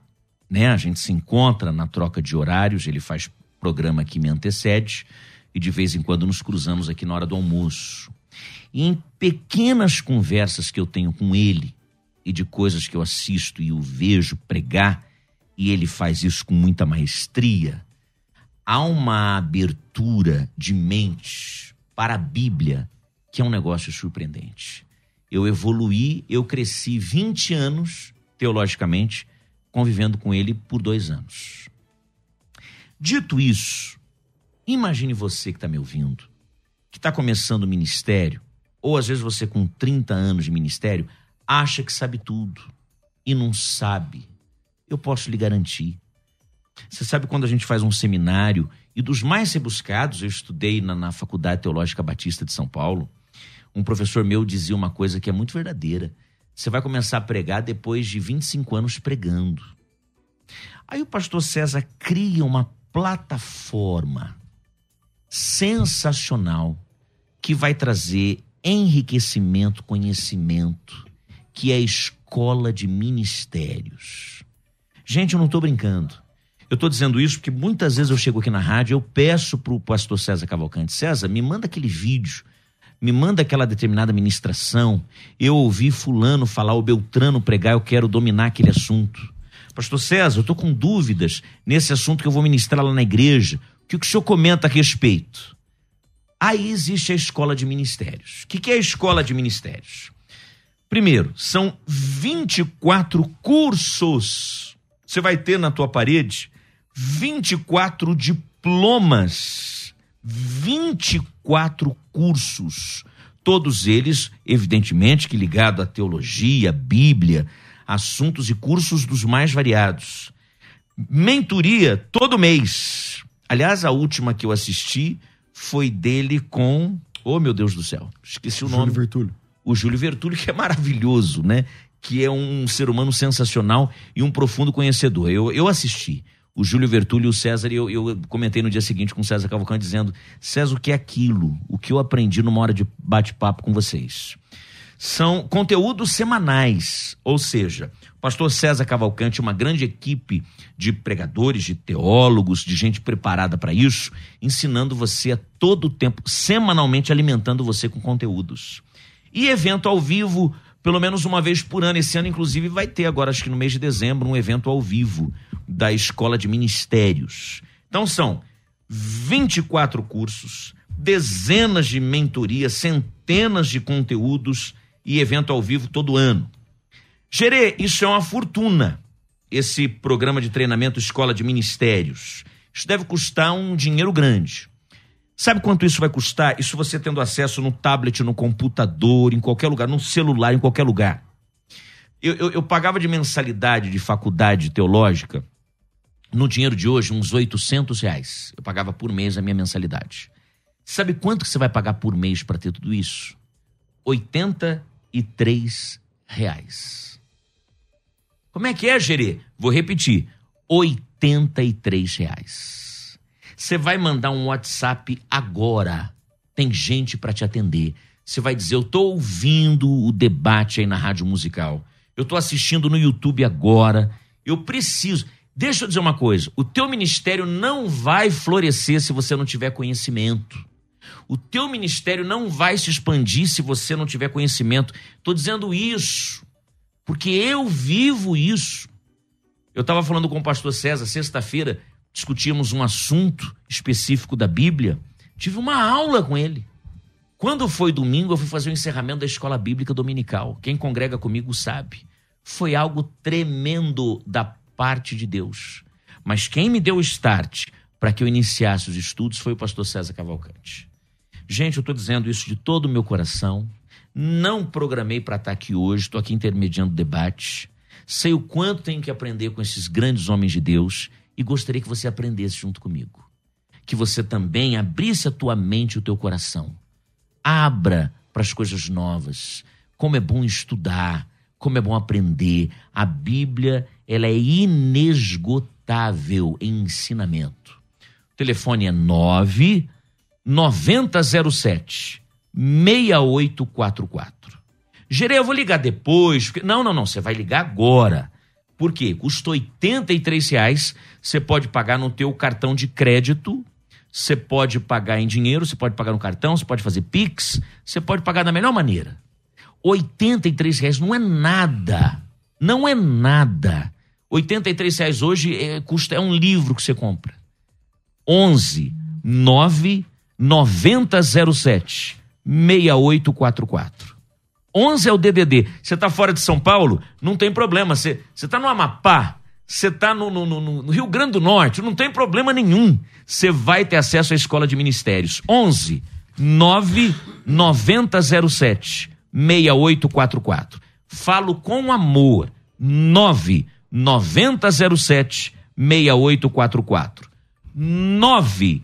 Né? A gente se encontra na troca de horários, ele faz programa que me antecede, e de vez em quando nos cruzamos aqui na hora do almoço. E em pequenas conversas que eu tenho com ele, e de coisas que eu assisto e o vejo pregar, e ele faz isso com muita maestria, há uma abertura de mente para a Bíblia que é um negócio surpreendente. Eu evoluí, eu cresci 20 anos, teologicamente, convivendo com ele por dois anos. Dito isso, imagine você que está me ouvindo, que está começando o ministério, ou às vezes você com 30 anos de ministério, acha que sabe tudo e não sabe. Eu posso lhe garantir. Você sabe quando a gente faz um seminário, e dos mais rebuscados, eu estudei na, na Faculdade Teológica Batista de São Paulo, um professor meu dizia uma coisa que é muito verdadeira. Você vai começar a pregar depois de 25 anos pregando. Aí o pastor César cria uma plataforma sensacional que vai trazer enriquecimento, conhecimento, que é a escola de ministérios. Gente, eu não estou brincando. Eu estou dizendo isso porque muitas vezes eu chego aqui na rádio, eu peço para o pastor César Cavalcante, César, me manda aquele vídeo me manda aquela determinada ministração. Eu ouvi Fulano falar, o Beltrano pregar, eu quero dominar aquele assunto. Pastor César, eu estou com dúvidas nesse assunto que eu vou ministrar lá na igreja. O que o senhor comenta a respeito? Aí existe a escola de ministérios. O que é a escola de ministérios? Primeiro, são 24 cursos. Você vai ter na tua parede 24 diplomas 24 cursos, todos eles, evidentemente, que ligado à teologia, Bíblia, assuntos e cursos dos mais variados. Mentoria todo mês. Aliás, a última que eu assisti foi dele com, oh meu Deus do céu, esqueci o Júlio nome. Vertúlio. O Júlio Vertúlio, que é maravilhoso, né? Que é um ser humano sensacional e um profundo conhecedor. Eu, eu assisti o Júlio Vertulho e o César, e eu, eu comentei no dia seguinte com o César Cavalcante dizendo: César, o que é aquilo? O que eu aprendi numa hora de bate-papo com vocês? São conteúdos semanais, ou seja, o pastor César Cavalcante, uma grande equipe de pregadores, de teólogos, de gente preparada para isso, ensinando você a todo tempo, semanalmente alimentando você com conteúdos. E evento ao vivo pelo menos uma vez por ano. Esse ano, inclusive, vai ter agora, acho que no mês de dezembro, um evento ao vivo da Escola de Ministérios. Então são 24 cursos, dezenas de mentorias, centenas de conteúdos e evento ao vivo todo ano. Gerê, isso é uma fortuna, esse programa de treinamento Escola de Ministérios. Isso deve custar um dinheiro grande. Sabe quanto isso vai custar? Isso você tendo acesso no tablet, no computador, em qualquer lugar, no celular, em qualquer lugar. Eu, eu, eu pagava de mensalidade de faculdade teológica, no dinheiro de hoje, uns 800 reais. Eu pagava por mês a minha mensalidade. Sabe quanto que você vai pagar por mês para ter tudo isso? 83 reais. Como é que é, Gerê? Vou repetir. 83 reais. Você vai mandar um WhatsApp agora. Tem gente para te atender. Você vai dizer: Eu estou ouvindo o debate aí na rádio musical. Eu estou assistindo no YouTube agora. Eu preciso. Deixa eu dizer uma coisa: o teu ministério não vai florescer se você não tiver conhecimento. O teu ministério não vai se expandir se você não tiver conhecimento. Estou dizendo isso porque eu vivo isso. Eu estava falando com o pastor César sexta-feira discutíamos um assunto específico da Bíblia, tive uma aula com ele. Quando foi domingo, eu fui fazer o encerramento da escola bíblica dominical. Quem congrega comigo sabe. Foi algo tremendo da parte de Deus. Mas quem me deu o start para que eu iniciasse os estudos foi o pastor César Cavalcante. Gente, eu estou dizendo isso de todo o meu coração. Não programei para estar aqui hoje, estou aqui intermediando debate. Sei o quanto tenho que aprender com esses grandes homens de Deus e gostaria que você aprendesse junto comigo. Que você também abrisse a tua mente e o teu coração. Abra para as coisas novas. Como é bom estudar, como é bom aprender. A Bíblia ela é inesgotável em ensinamento. O telefone é 9 9007 6844. Gerei, eu vou ligar depois. porque- Não, não, não, você vai ligar agora. Por quê? Custa 83 reais. Você pode pagar no teu cartão de crédito, você pode pagar em dinheiro, você pode pagar no cartão, você pode fazer Pix, você pode pagar da melhor maneira. 83 reais não é nada. Não é nada. 83 reais hoje é, custa, é um livro que você compra. 11 9 9007 6844. 11 é o DDD. Você está fora de São Paulo? Não tem problema. Você está no Amapá, você está no, no- no- no Rio Grande do Norte, não tem problema nenhum. Você vai ter acesso à escola de ministérios. 11 9 9007 6844. Falo com amor. 9 9007 6844. 9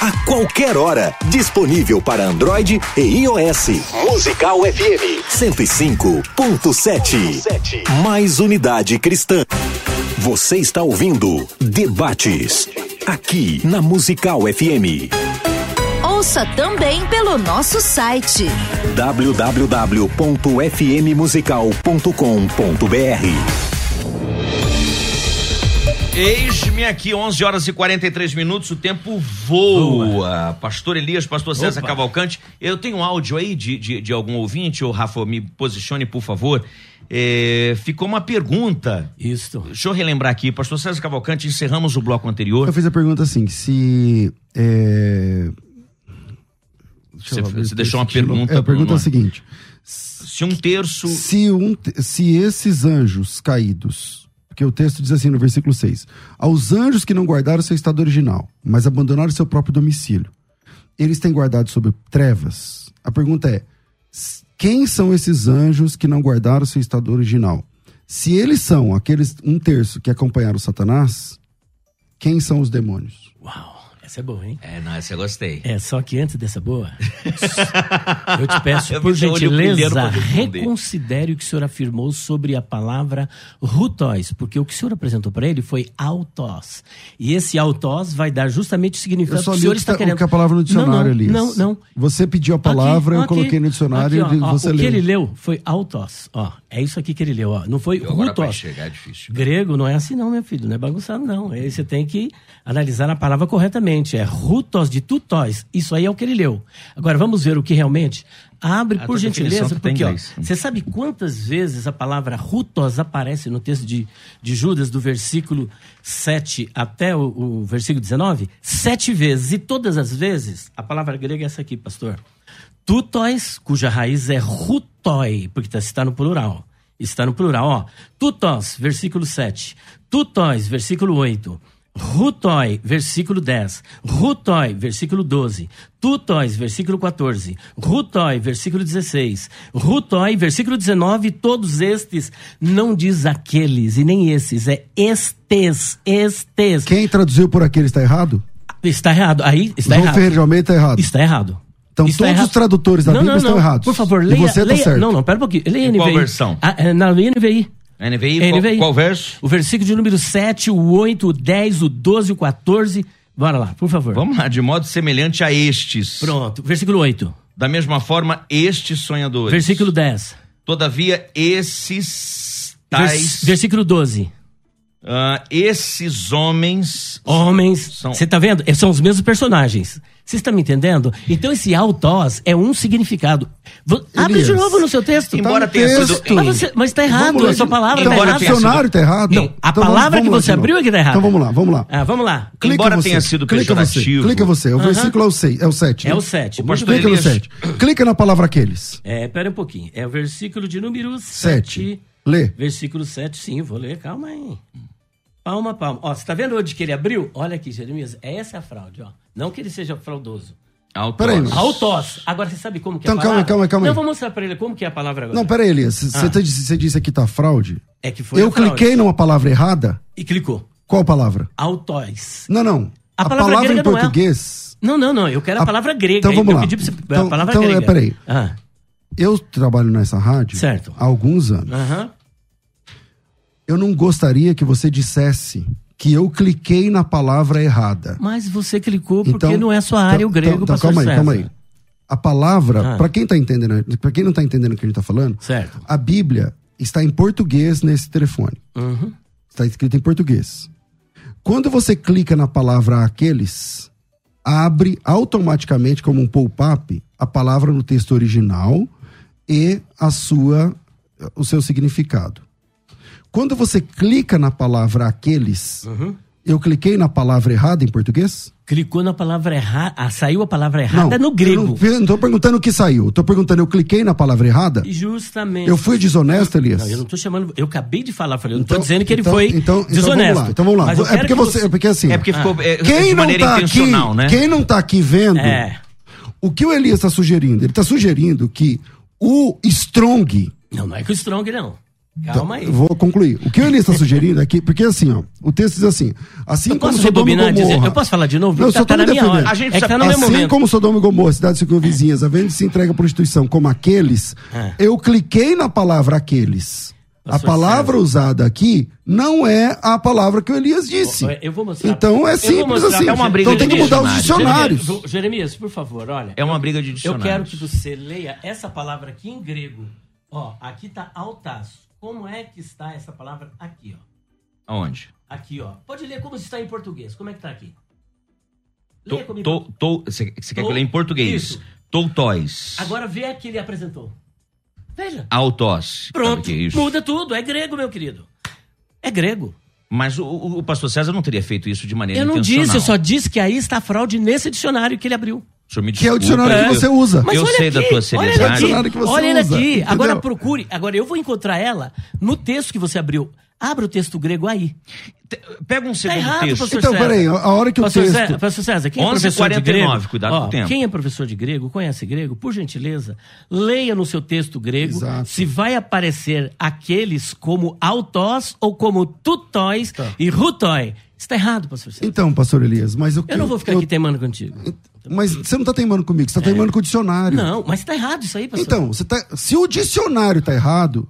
A qualquer hora, disponível para Android e iOS. Musical FM 105.7. Mais unidade cristã. Você está ouvindo Debates, aqui na Musical FM. Ouça também pelo nosso site. www.fmmusical.com.br Eis-me aqui, 11 horas e 43 minutos, o tempo voa. Pastor Elias, pastor César Opa. Cavalcante, eu tenho um áudio aí de, de, de algum ouvinte, ô Rafa, me posicione, por favor. É, ficou uma pergunta. Isso. Deixa eu relembrar aqui, pastor César Cavalcante, encerramos o bloco anterior. Eu fiz a pergunta assim, se... é, Você- você deixou uma pergunta É, a pergunta é a seguinte, Se um terço. se, um, se esses anjos caídos, porque o texto diz assim no versículo 6, aos anjos que não guardaram seu estado original, mas abandonaram seu próprio domicílio, eles têm guardado sob trevas? A pergunta é, quem são esses anjos que não guardaram seu estado original? Se eles são aqueles um terço que acompanharam Satanás, quem são os demônios? Uau, essa é boa, hein? É, não, essa eu gostei. É, só que antes dessa boa, eu te peço, Eu por gentileza, reconsidere o que o senhor afirmou sobre a palavra rutóis, porque o que o senhor apresentou para ele foi autós. E esse autós vai dar justamente o Eu significado só que o senhor está tá- querendo. o que a palavra no dicionário, não, não, Elias. Não, não. Você pediu a palavra, eu Aqui, coloquei no dicionário aqui, e ó, você o leu. que ele leu foi autos, ó. É isso aqui que ele leu, ó. Não foi Eu rutos. enxergar é difícil. Grego não é assim não, meu filho, não é bagunçado não. Aí você tem que analisar a palavra corretamente. É rutos de tutóis. Isso aí é o que ele leu. Agora vamos ver o que realmente. Abre, A por tua definição gentileza, tá porque ó, inglês. você sabe quantas vezes a palavra rutos aparece no texto de, de Judas, do versículo 7 até o, o versículo 19? Sete vezes. E todas as vezes, a palavra grega é essa aqui, pastor. Tutóis, cuja raiz é rutói, porque está está no plural. Está no plural, ó. Tutós, versículo 7. Tutóis, versículo 8. Rutói, versículo 10. Rutói, versículo 12. Tutóis, versículo 14. Rutói, versículo 16. Rutói, versículo 19. Todos estes não diz aqueles e nem esses, é estes, estes. Quem traduziu por aquele está errado? Está errado. Aí está João errado. Ferreira de Almeida está errado. Está errado. Então Está todos errado. os tradutores da Não, Bíblia não, estão não. errados. Por favor, E leia. você tá leia. certo. Não, não, pera um pouquinho. Leia NVI. qual versão? Ah, é, na NVI. NVI, NVI. Qual, qual verso? O versículo de número 7, o 8, o 10, o 12, o 14. Bora lá, por favor. Vamos lá, de modo semelhante a estes. Pronto. Versículo 8. Da mesma forma, estes sonhadores. Versículo 10. Todavia, esses tais, versículo 12. ah, esses homens Homens. São- Você tá vendo? São os mesmos personagens. Você está me entendendo? Então esse autós é um significado. Abre de novo no seu texto. embora no tenha sido- texto. Mas, você, mas tá errado, Vamos a sua palavra Então, tá Embora o errada. tenha dicionário está errado? Não, a Então vamos- palavra vamos que lá você abriu é que tá errada. Então vamos lá, vamos lá. Ah, vamos lá. Clica Embora você, tenha sido clica você, pejorativo. clica você. O versículo é o 6, é o 7. É o 7. O pastor Clica no Elias- 7. Clica na palavra aqueles. É, pera um pouquinho. É o versículo de número 7. 7. Lê. Versículo 7, sim, vou ler, calma aí. Palma, palma. Ó, você tá vendo onde que ele abriu? Olha aqui, Jeremias, essa é a fraude, ó. Não que ele seja fraudoso. Autós. Autós. Agora você sabe como que é Então, a calma aí, palavra? calma calma aí. Não, vou mostrar pra ele como que é a palavra agora. Não, peraí, Elias. Você Ah. tá- disse aqui tá fraude? É que foi Eu a fraude. cliquei numa palavra errada. E clicou. Qual palavra? Autós. Não, não. A A, palavra palavra, em grega não é. português. Não, não, não. Eu quero a, A- palavra grega. Então vamos eu lá. pedi pra você Então- a palavra então, grega. é, peraí. Ah, Eu trabalho nessa rádio Certo. há alguns anos. aham. Eu não gostaria que você dissesse que eu cliquei na palavra errada. Mas você clicou porque Então, não é sua área, então- o grego, então, pastor calma aí, César. calma aí. A palavra, Ah. pra quem tá entendendo, para quem não tá entendendo o que a gente tá falando, Certo. a Bíblia está em português nesse telefone. Uhum. Está escrito em português. Quando você clica na palavra aqueles, abre automaticamente como um pop-up a palavra no texto original e a sua o seu significado. Quando você clica na palavra aqueles, Uhum. eu cliquei na palavra errada em português? Clicou na palavra errada. Ah, saiu a palavra errada no Eu grego. não, eu não tô perguntando o que saiu. Tô perguntando, eu cliquei na palavra errada? Justamente. Eu fui desonesto, Elias? Não, eu não tô chamando. Eu acabei de falar, falei, eu não tô Então- dizendo que ele então- foi então- então desonesto. vamos lá, então vamos lá. É porque que você, é porque assim, É porque ficou é, quem de não maneira tá aqui, né? quem não tá aqui vendo, É. o que o Elias está sugerindo? Ele está sugerindo que o Strong Não, não é que o Strong, não. Calma aí. Eu vou concluir. O que o Elias está sugerindo aqui, porque assim, ó, o texto diz assim, assim Eu como posso Sodoma e rebobinar e dizer. Gomorra. Eu posso falar de novo? Não, eu Tá- tá na minha hora. A gente é que tá no meu assim momento. como Sodoma e Gomorra, cidades circunvizinhas, a venda se entrega à prostituição, como aqueles, É. eu cliquei na palavra aqueles. A palavra usada aqui não é a palavra que o Elias disse. Eu vou mostrar. Então é Eu simples assim. É uma briga então tem que mudar os dicionários. Jeremias, Jeremias, por favor, olha. É uma briga de Eu dicionários. quero que você leia essa palavra aqui em grego. Ó, aqui tá altaço. Como é que está essa palavra aqui, ó? Aonde? Aqui, ó. Pode ler como está em português. Como é que tá aqui? Leia comigo. to- to- Você quer que eu leia em português? Isso. Toutóis. Agora vê a que ele apresentou. Veja. Autós. Pronto. é isso? Muda tudo. É grego, meu querido. É grego. Mas o, o- o pastor César não teria feito isso de maneira Eu não disse, eu só disse que aí está a fraude nesse dicionário que ele abriu. Senhor me Que é o dicionário que eu- você usa. Mas eu olha sei aqui, da tua olha ele seriedade. aqui, dicionário que você olha ele aqui. Agora procure. Agora eu vou encontrar ela no texto que você abriu. Abra o texto grego aí. Pega um Tá segundo errado, texto. Então, César. peraí, a hora que o Pastor texto. César, pastor César, quem é 11h49, professor de grego? cuidado Ó, com o tempo. Quem é professor de grego, conhece grego, por gentileza, leia no seu texto grego Exato. se vai aparecer aqueles como autós ou como tutóis e rutói. Está errado, pastor César. Então, pastor Elias, mas o que Eu não vou ficar eu- aqui teimando contigo. Mas você não está teimando comigo, você está teimando com o dicionário. Não, mas está errado isso aí, pastor. Então, você tá, se o dicionário tá errado,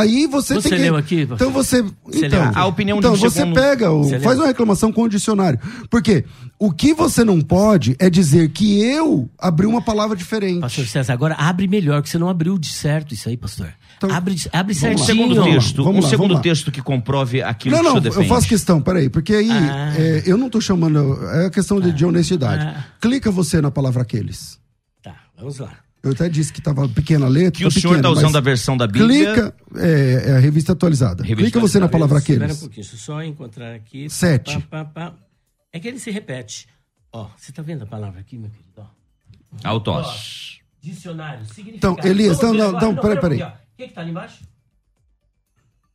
aí você, Você tem que. leu aqui, pastor? Então você. Você então, leu? A opinião de então você segundo- pega, o, Você leu? faz uma reclamação com o dicionário. Porque o que você não pode é dizer que eu abri uma palavra diferente. Pastor César, agora abre melhor, que você não abriu de certo isso aí, pastor. Então, abre abre vamos lá. Um certinho. segundo Vamos lá, texto, vamos um lá, segundo vamos lá. texto que comprove aquilo Não, que o não, eu faço questão, peraí, porque aí Ah. é, eu não tô chamando. É a questão de, de honestidade. Ah. Clica você na palavra aqueles. Tá, vamos lá. Eu até disse que tava pequena a letra. Que tá o senhor está usando a versão da Bíblia. Clica, é, é a revista atualizada. Revista clica você na palavra Espera um aqueles. pouquinho, deixa eu só encontrar aqui. Sete. Pá, pá, pá. É que ele se repete. Ó, você tá vendo a palavra aqui, meu querido? Ó. Autós. Dicionário, significado. Então, Elias, Vamos não, não, não, peraí, pera peraí. O que que tá ali embaixo?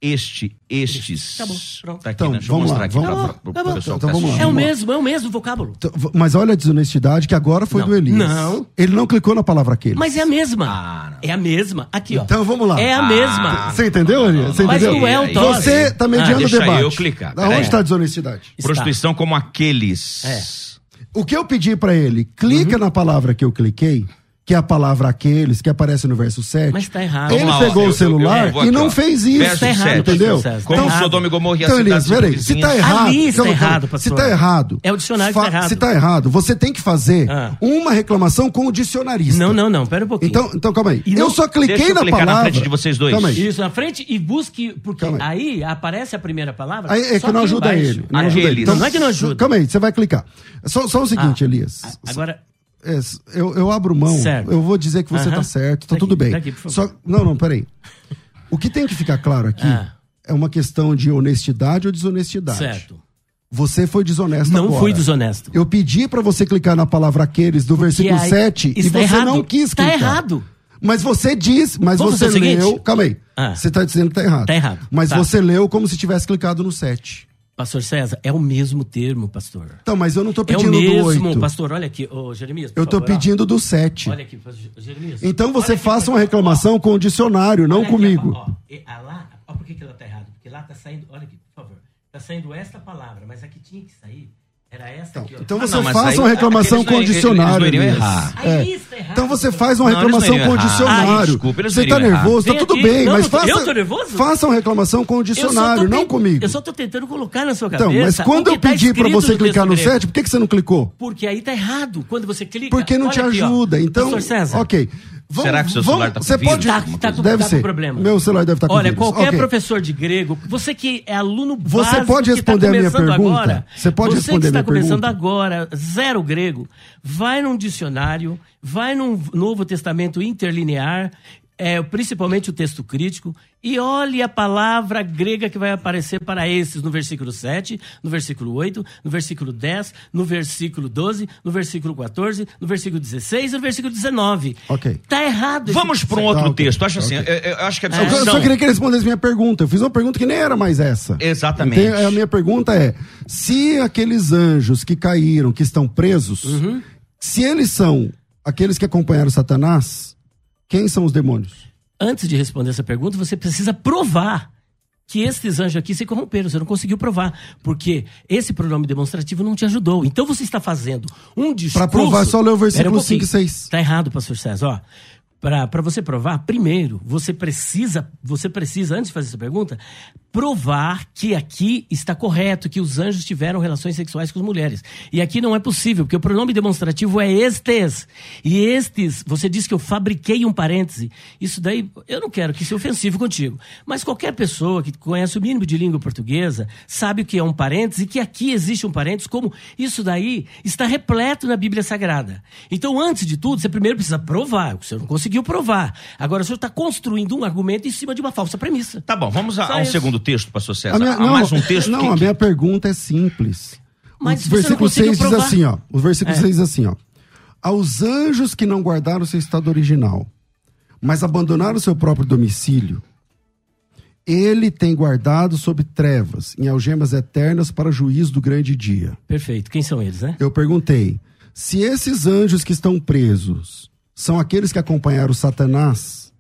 Este, estes. Tá bom, pronto. Tá aqui, Então, né? Deixa eu vamos mostrar lá, aqui vamos pra- lá. pra- pro Tá pessoal Então tá vamos lá. É o mesmo, é o mesmo vocábulo. Então, Mas olha a desonestidade que agora foi Não. do Elias. Não. Ele não clicou na palavra aqueles. Mas é a mesma. Ah, é a mesma. Aqui, ó. Então vamos lá. É a Ah, mesma. Você entendeu, Elias? Você Mas entendeu? não é o tosse. Você tá mediando Ah, o deixa debate. eu clicar, Aonde peraí. está a desonestidade? Está. Prostituição como aqueles. É. O que eu pedi pra ele, clica Uhum. na palavra que eu cliquei, que é a palavra aqueles, que aparece no verso 7. Mas tá errado. Ele Vamos lá, pegou Eu- o eu- celular eu vou e aqui, não ó. fez isso. Verso Tá errado, entendeu? César, Como tá errado. Sodoma e Gomorra e Então, Elias, peraí, se tá errado. Ali está calma, errado, pastor. Se tá errado. É o dicionário que tá errado. Se tá errado, você tem que fazer Ah. uma reclamação com o dicionarista. Não, não, não. Pera um pouquinho. Então, então calma aí. E eu não- só cliquei Deixa eu na clicar na palavra. frente de vocês dois. Calma aí. Isso, na frente e busque, porque aí. aparece a primeira palavra. Aí é só que não ajuda ele. Não, ajuda ele. Não, não é que não ajuda. Calma aí, você vai clicar. Só, o seguinte, Ah, Elias. Agora, É, eu, eu abro mão, Certo. eu vou dizer que você Aham. tá certo, tá Daqui, tudo bem. daqui, favor. Só, não, não, peraí. O que tem que ficar claro aqui Ah. é uma questão de honestidade ou desonestidade. certo. Você foi desonesto Não agora. fui desonesto. Eu pedi pra você clicar na palavra aqueles do versículo aí- 7 e está você errado. não quis Tá clicar. errado. Mas você diz, mas Vamos você o seguinte? leu. Calma aí. Ah. Você tá dizendo que tá errado. Tá errado. Mas Tá. você leu como se tivesse clicado no 7. Pastor César, é o mesmo termo, pastor. Então, mas eu não tô É o pedindo do mesmo, 8. pastor. Olha aqui, ô Jeremias. Eu ó. pedindo do 7. Olha aqui, pastor Jeremias. Então você aqui, faça uma reclamação com o dicionário, ó. não Olha aqui, comigo. ó, ó. E a lá, ó, por que, que ela tá errada? Porque lá tá saindo, olha aqui, por favor. Tá saindo esta palavra, mas aqui tinha que sair. Era esta aqui, ó. Então Ah, você não, faça aí- uma reclamação eles com não- o dicionário. eles não iriam Elias. errar. Aí É. está errado. Então você faz uma Não, reclamação iriam com o errar. dicionário. Desculpa, eles você tá errar. nervoso, tá tudo aqui. bem, Não, mas faça, eu tô nervoso? faça uma reclamação com o Eu só tô dicionário, não comigo. Eu só tô tentando colocar na sua cabeça. Então, mas quando eu tá pedi pra escrito você clicar no grego. 7, por que, que você não clicou? Porque aí tá errado. Quando você clica. Porque não te ajuda. Então, ok. Vamos- Será que seu vamos- celular tá com Você pode. Tá, tá com, deve tá com ser. problema. Meu celular deve estar com Olha, vírus. qualquer Ok. professor de grego, você que é aluno Você básico pode que tá responder a minha começando pergunta? Agora, Você pode você responder que está minha começando pergunta? agora, zero grego, vai num dicionário, vai num Novo Testamento interlinear, é, principalmente o texto crítico, e olhe a palavra grega que vai aparecer para esses no versículo 7, no versículo 8, no versículo 10, no versículo 12, no versículo 14, no versículo 16 e no versículo 19. Ok. Tá errado. esse- Vamos para um outro Tá, ok. texto. Acho assim, Ok. eu, eu acho que a Eu só queria que ele respondesse minha pergunta. Eu fiz uma pergunta que nem era mais essa. Exatamente. Entende? A minha pergunta é: se aqueles anjos que caíram, que estão presos, Uhum. se eles são aqueles que acompanharam Satanás, quem são os demônios? antes de responder essa pergunta, você precisa provar que estes anjos aqui se corromperam. Você não conseguiu provar, porque esse pronome demonstrativo não te ajudou. Então você está fazendo um discurso... Pra provar, só lê o versículo um pouquinho. 5 e 6. Tá errado, pastor César. Ó, para você provar, primeiro, você precisa, você precisa, antes de fazer essa pergunta, provar que aqui está correto, que os anjos tiveram relações sexuais com as mulheres. E aqui não é possível, porque o pronome demonstrativo é estes. E estes, você disse que eu fabriquei um parêntese. Isso daí, eu não quero que é ofensivo contigo. Mas qualquer pessoa que conhece o mínimo de língua portuguesa sabe o que é um parêntese e que aqui existe um parêntese, como isso daí está repleto na Bíblia Sagrada. Então, antes de tudo, você primeiro precisa provar. O senhor não conseguiu provar. Agora, o senhor está construindo um argumento em cima de uma falsa premissa. Tá bom, vamos a, a um isso. segundo texto, pastor César. Minha- Há mais um texto? Não, que- a que- minha pergunta é simples. Mas o não versículo conseguiu 6 diz provar. assim, ó. O versículo É. 6 diz assim, ó. Aos anjos que não guardaram seu estado original, mas abandonaram seu próprio domicílio, ele tem guardado sob trevas, em algemas eternas para o juízo do grande dia. Perfeito. Quem são eles, né? Eu perguntei: se esses anjos que estão presos são aqueles que acompanharam Satanás,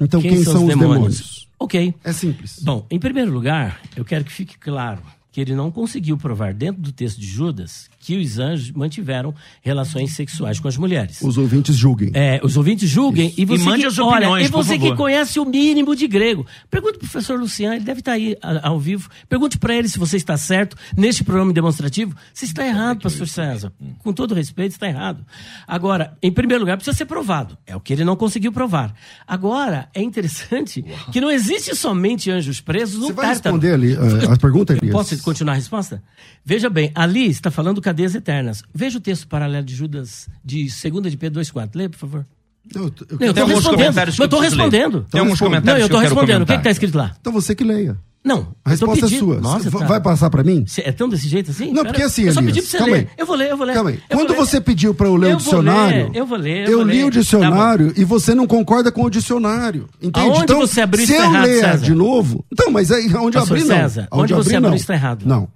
então quem, são, os demônios? Ok. É simples. Bom, em primeiro lugar, eu quero que fique claro que ele não conseguiu provar dentro do texto de Judas que os anjos mantiveram relações sexuais com as mulheres. Os ouvintes julguem. É, os ouvintes julguem e você, mande que, as olha, opiniões, e você que conhece o mínimo de grego. Pergunte pro professor Luciano, ele deve estar aí a- ao vivo. Pergunte para ele se você está certo neste programa demonstrativo. Se está errado, pastor César. Com todo respeito, está errado. Agora, em primeiro lugar, precisa ser provado. É o que ele não conseguiu provar. Agora, é interessante que não existe somente anjos presos no Você vai Tártaro. responder ali uh, a pergunta, Elias? Posso continuar a resposta? Veja bem, ali está falando cadeias eternas. Veja o texto paralelo de Judas, de 2 de Pedro 2,4. Lê, por favor. Eu, eu eu quero- tô alguns respondendo. comentários que Eu eu ler. respondendo. Tem alguns responde. comentários Não, eu eu quero respondendo. O que, que comentar. tá escrito lá? Então você que leia. Não. A eu resposta é sua. Nossa, tá. vai passar pra mim? É tão desse jeito assim? Não, Pera, porque assim, Eu só Elias, pedi pra você calma ler. aí. Eu vou ler, eu vou ler. Calma aí. Eu Quando ler. você pediu pra eu ler Eu o vou ler, dicionário, eu vou ler, eu eu vou li ler. o Tá dicionário e você não concorda com o dicionário. Entende? Aonde então, você abriu se eu errado, ler César? de novo. Então, mas aí onde eu Pastor abri não. César, Onde onde eu você abri, abriu não. está errado. Não.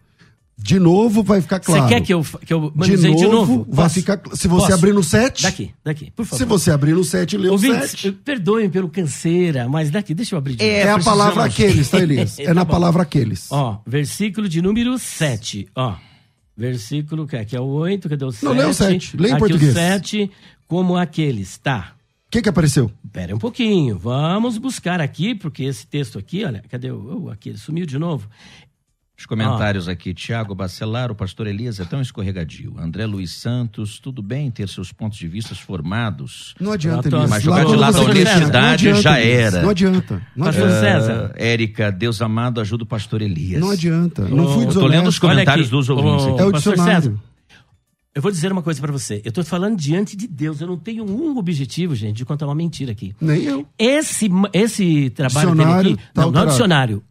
De novo vai ficar claro. Você quer que eu, que eu de manuseie novo, de novo? vai Posso? ficar Se você Posso? abrir no 7, Daqui, daqui, por favor. se você abrir no 7 e ler o Ouvintes, 7, perdoem pelo canseira, mas daqui, deixa eu abrir de É, novo. é a precisamos- palavra aqueles, tá, Elias? É Tá na bom. palavra aqueles. Ó, versículo de número 7. Ó, versículo que é, que é o 8, cadê o 7? Não, lê o sete, lê em Aqui português. o 7, como aqueles, tá. O que que apareceu? Pera um pouquinho, vamos buscar aqui, porque esse texto aqui, olha, cadê o. Oh, aqui, ele sumiu de novo. Os comentários aqui, Tiago Bacelar, o pastor Elias é tão escorregadio. André Luiz Santos, tudo bem ter seus pontos de vista formados. Não adianta, Mas Elias. jogar Lá de lado a honestidade não adianta, já era. Não adianta. Não Pastor adianta. César. Ah, Érica, Deus amado, ajuda o pastor Elias. Não adianta. Não Ô, fui eu tô lendo os desonesto. comentários dos ouvintes aqui. É o Pastor dicionário. Eu vou dizer uma coisa pra você. Eu tô falando diante de Deus. Eu não tenho um objetivo, gente, de contar uma mentira aqui. Nem eu. Esse, esse trabalho aqui, tá não, não é dicionário.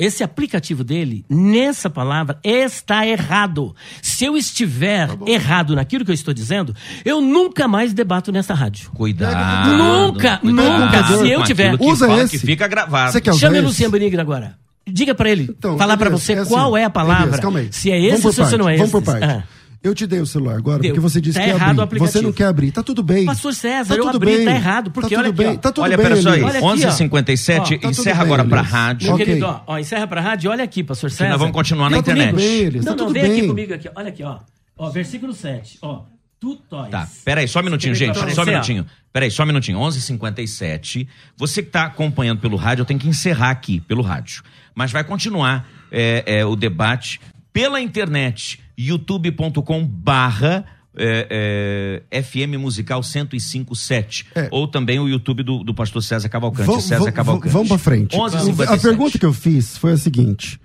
Esse aplicativo dele, nessa palavra, está errado. Se eu estiver Tá errado naquilo que eu estou dizendo, eu nunca mais debato nessa rádio. Cuidado. Nunca, cuidado nunca. com Se eu tiver- que Usa fala esse. Que fica gravado. Você quer usar Chame esse? Luciana Benigna agora. Diga para ele, Então, falar para você assim, qual é a palavra, beleza, calma aí. se é esse ou se não é esse. Vamos por parte. Ah. Eu te dei o celular agora Deu. porque você disse Tá que ia errado o abrir. aplicativo. Você não quer abrir. Tá tudo bem. Pastor César, tá eu tudo abri, bem. tá errado, porque tá olha tudo aqui, bem. ó. Tá tudo Olha, bem, pera só aí, Olha aqui, ó. 11h57, Ó, tá encerra bem, agora pra Elias. rádio. Meu Ok. querido, ó, ó, encerra pra rádio, olha aqui, pastor César. nós vamos continuar na Tá internet. comigo? Bem, não, tá não, tudo vem aqui bem. comigo aqui. Olha aqui, ó. Ó, versículo 7, ó. Tu tois. Tá, peraí, só um minutinho, gente, que só um minutinho. Peraí, só um minutinho. 11h57. Você que tá acompanhando pelo rádio, eu tenho que encerrar aqui pelo rádio. Mas vai continuar é, é, o debate pela internet, youtube.com barra é, é, FM Musical 1057. É. Ou também o YouTube do, do pastor César Cavalcante, Vamos- César vamos- Cavalcante. Vamos pra frente. 11h57. A pergunta que eu fiz foi a seguinte: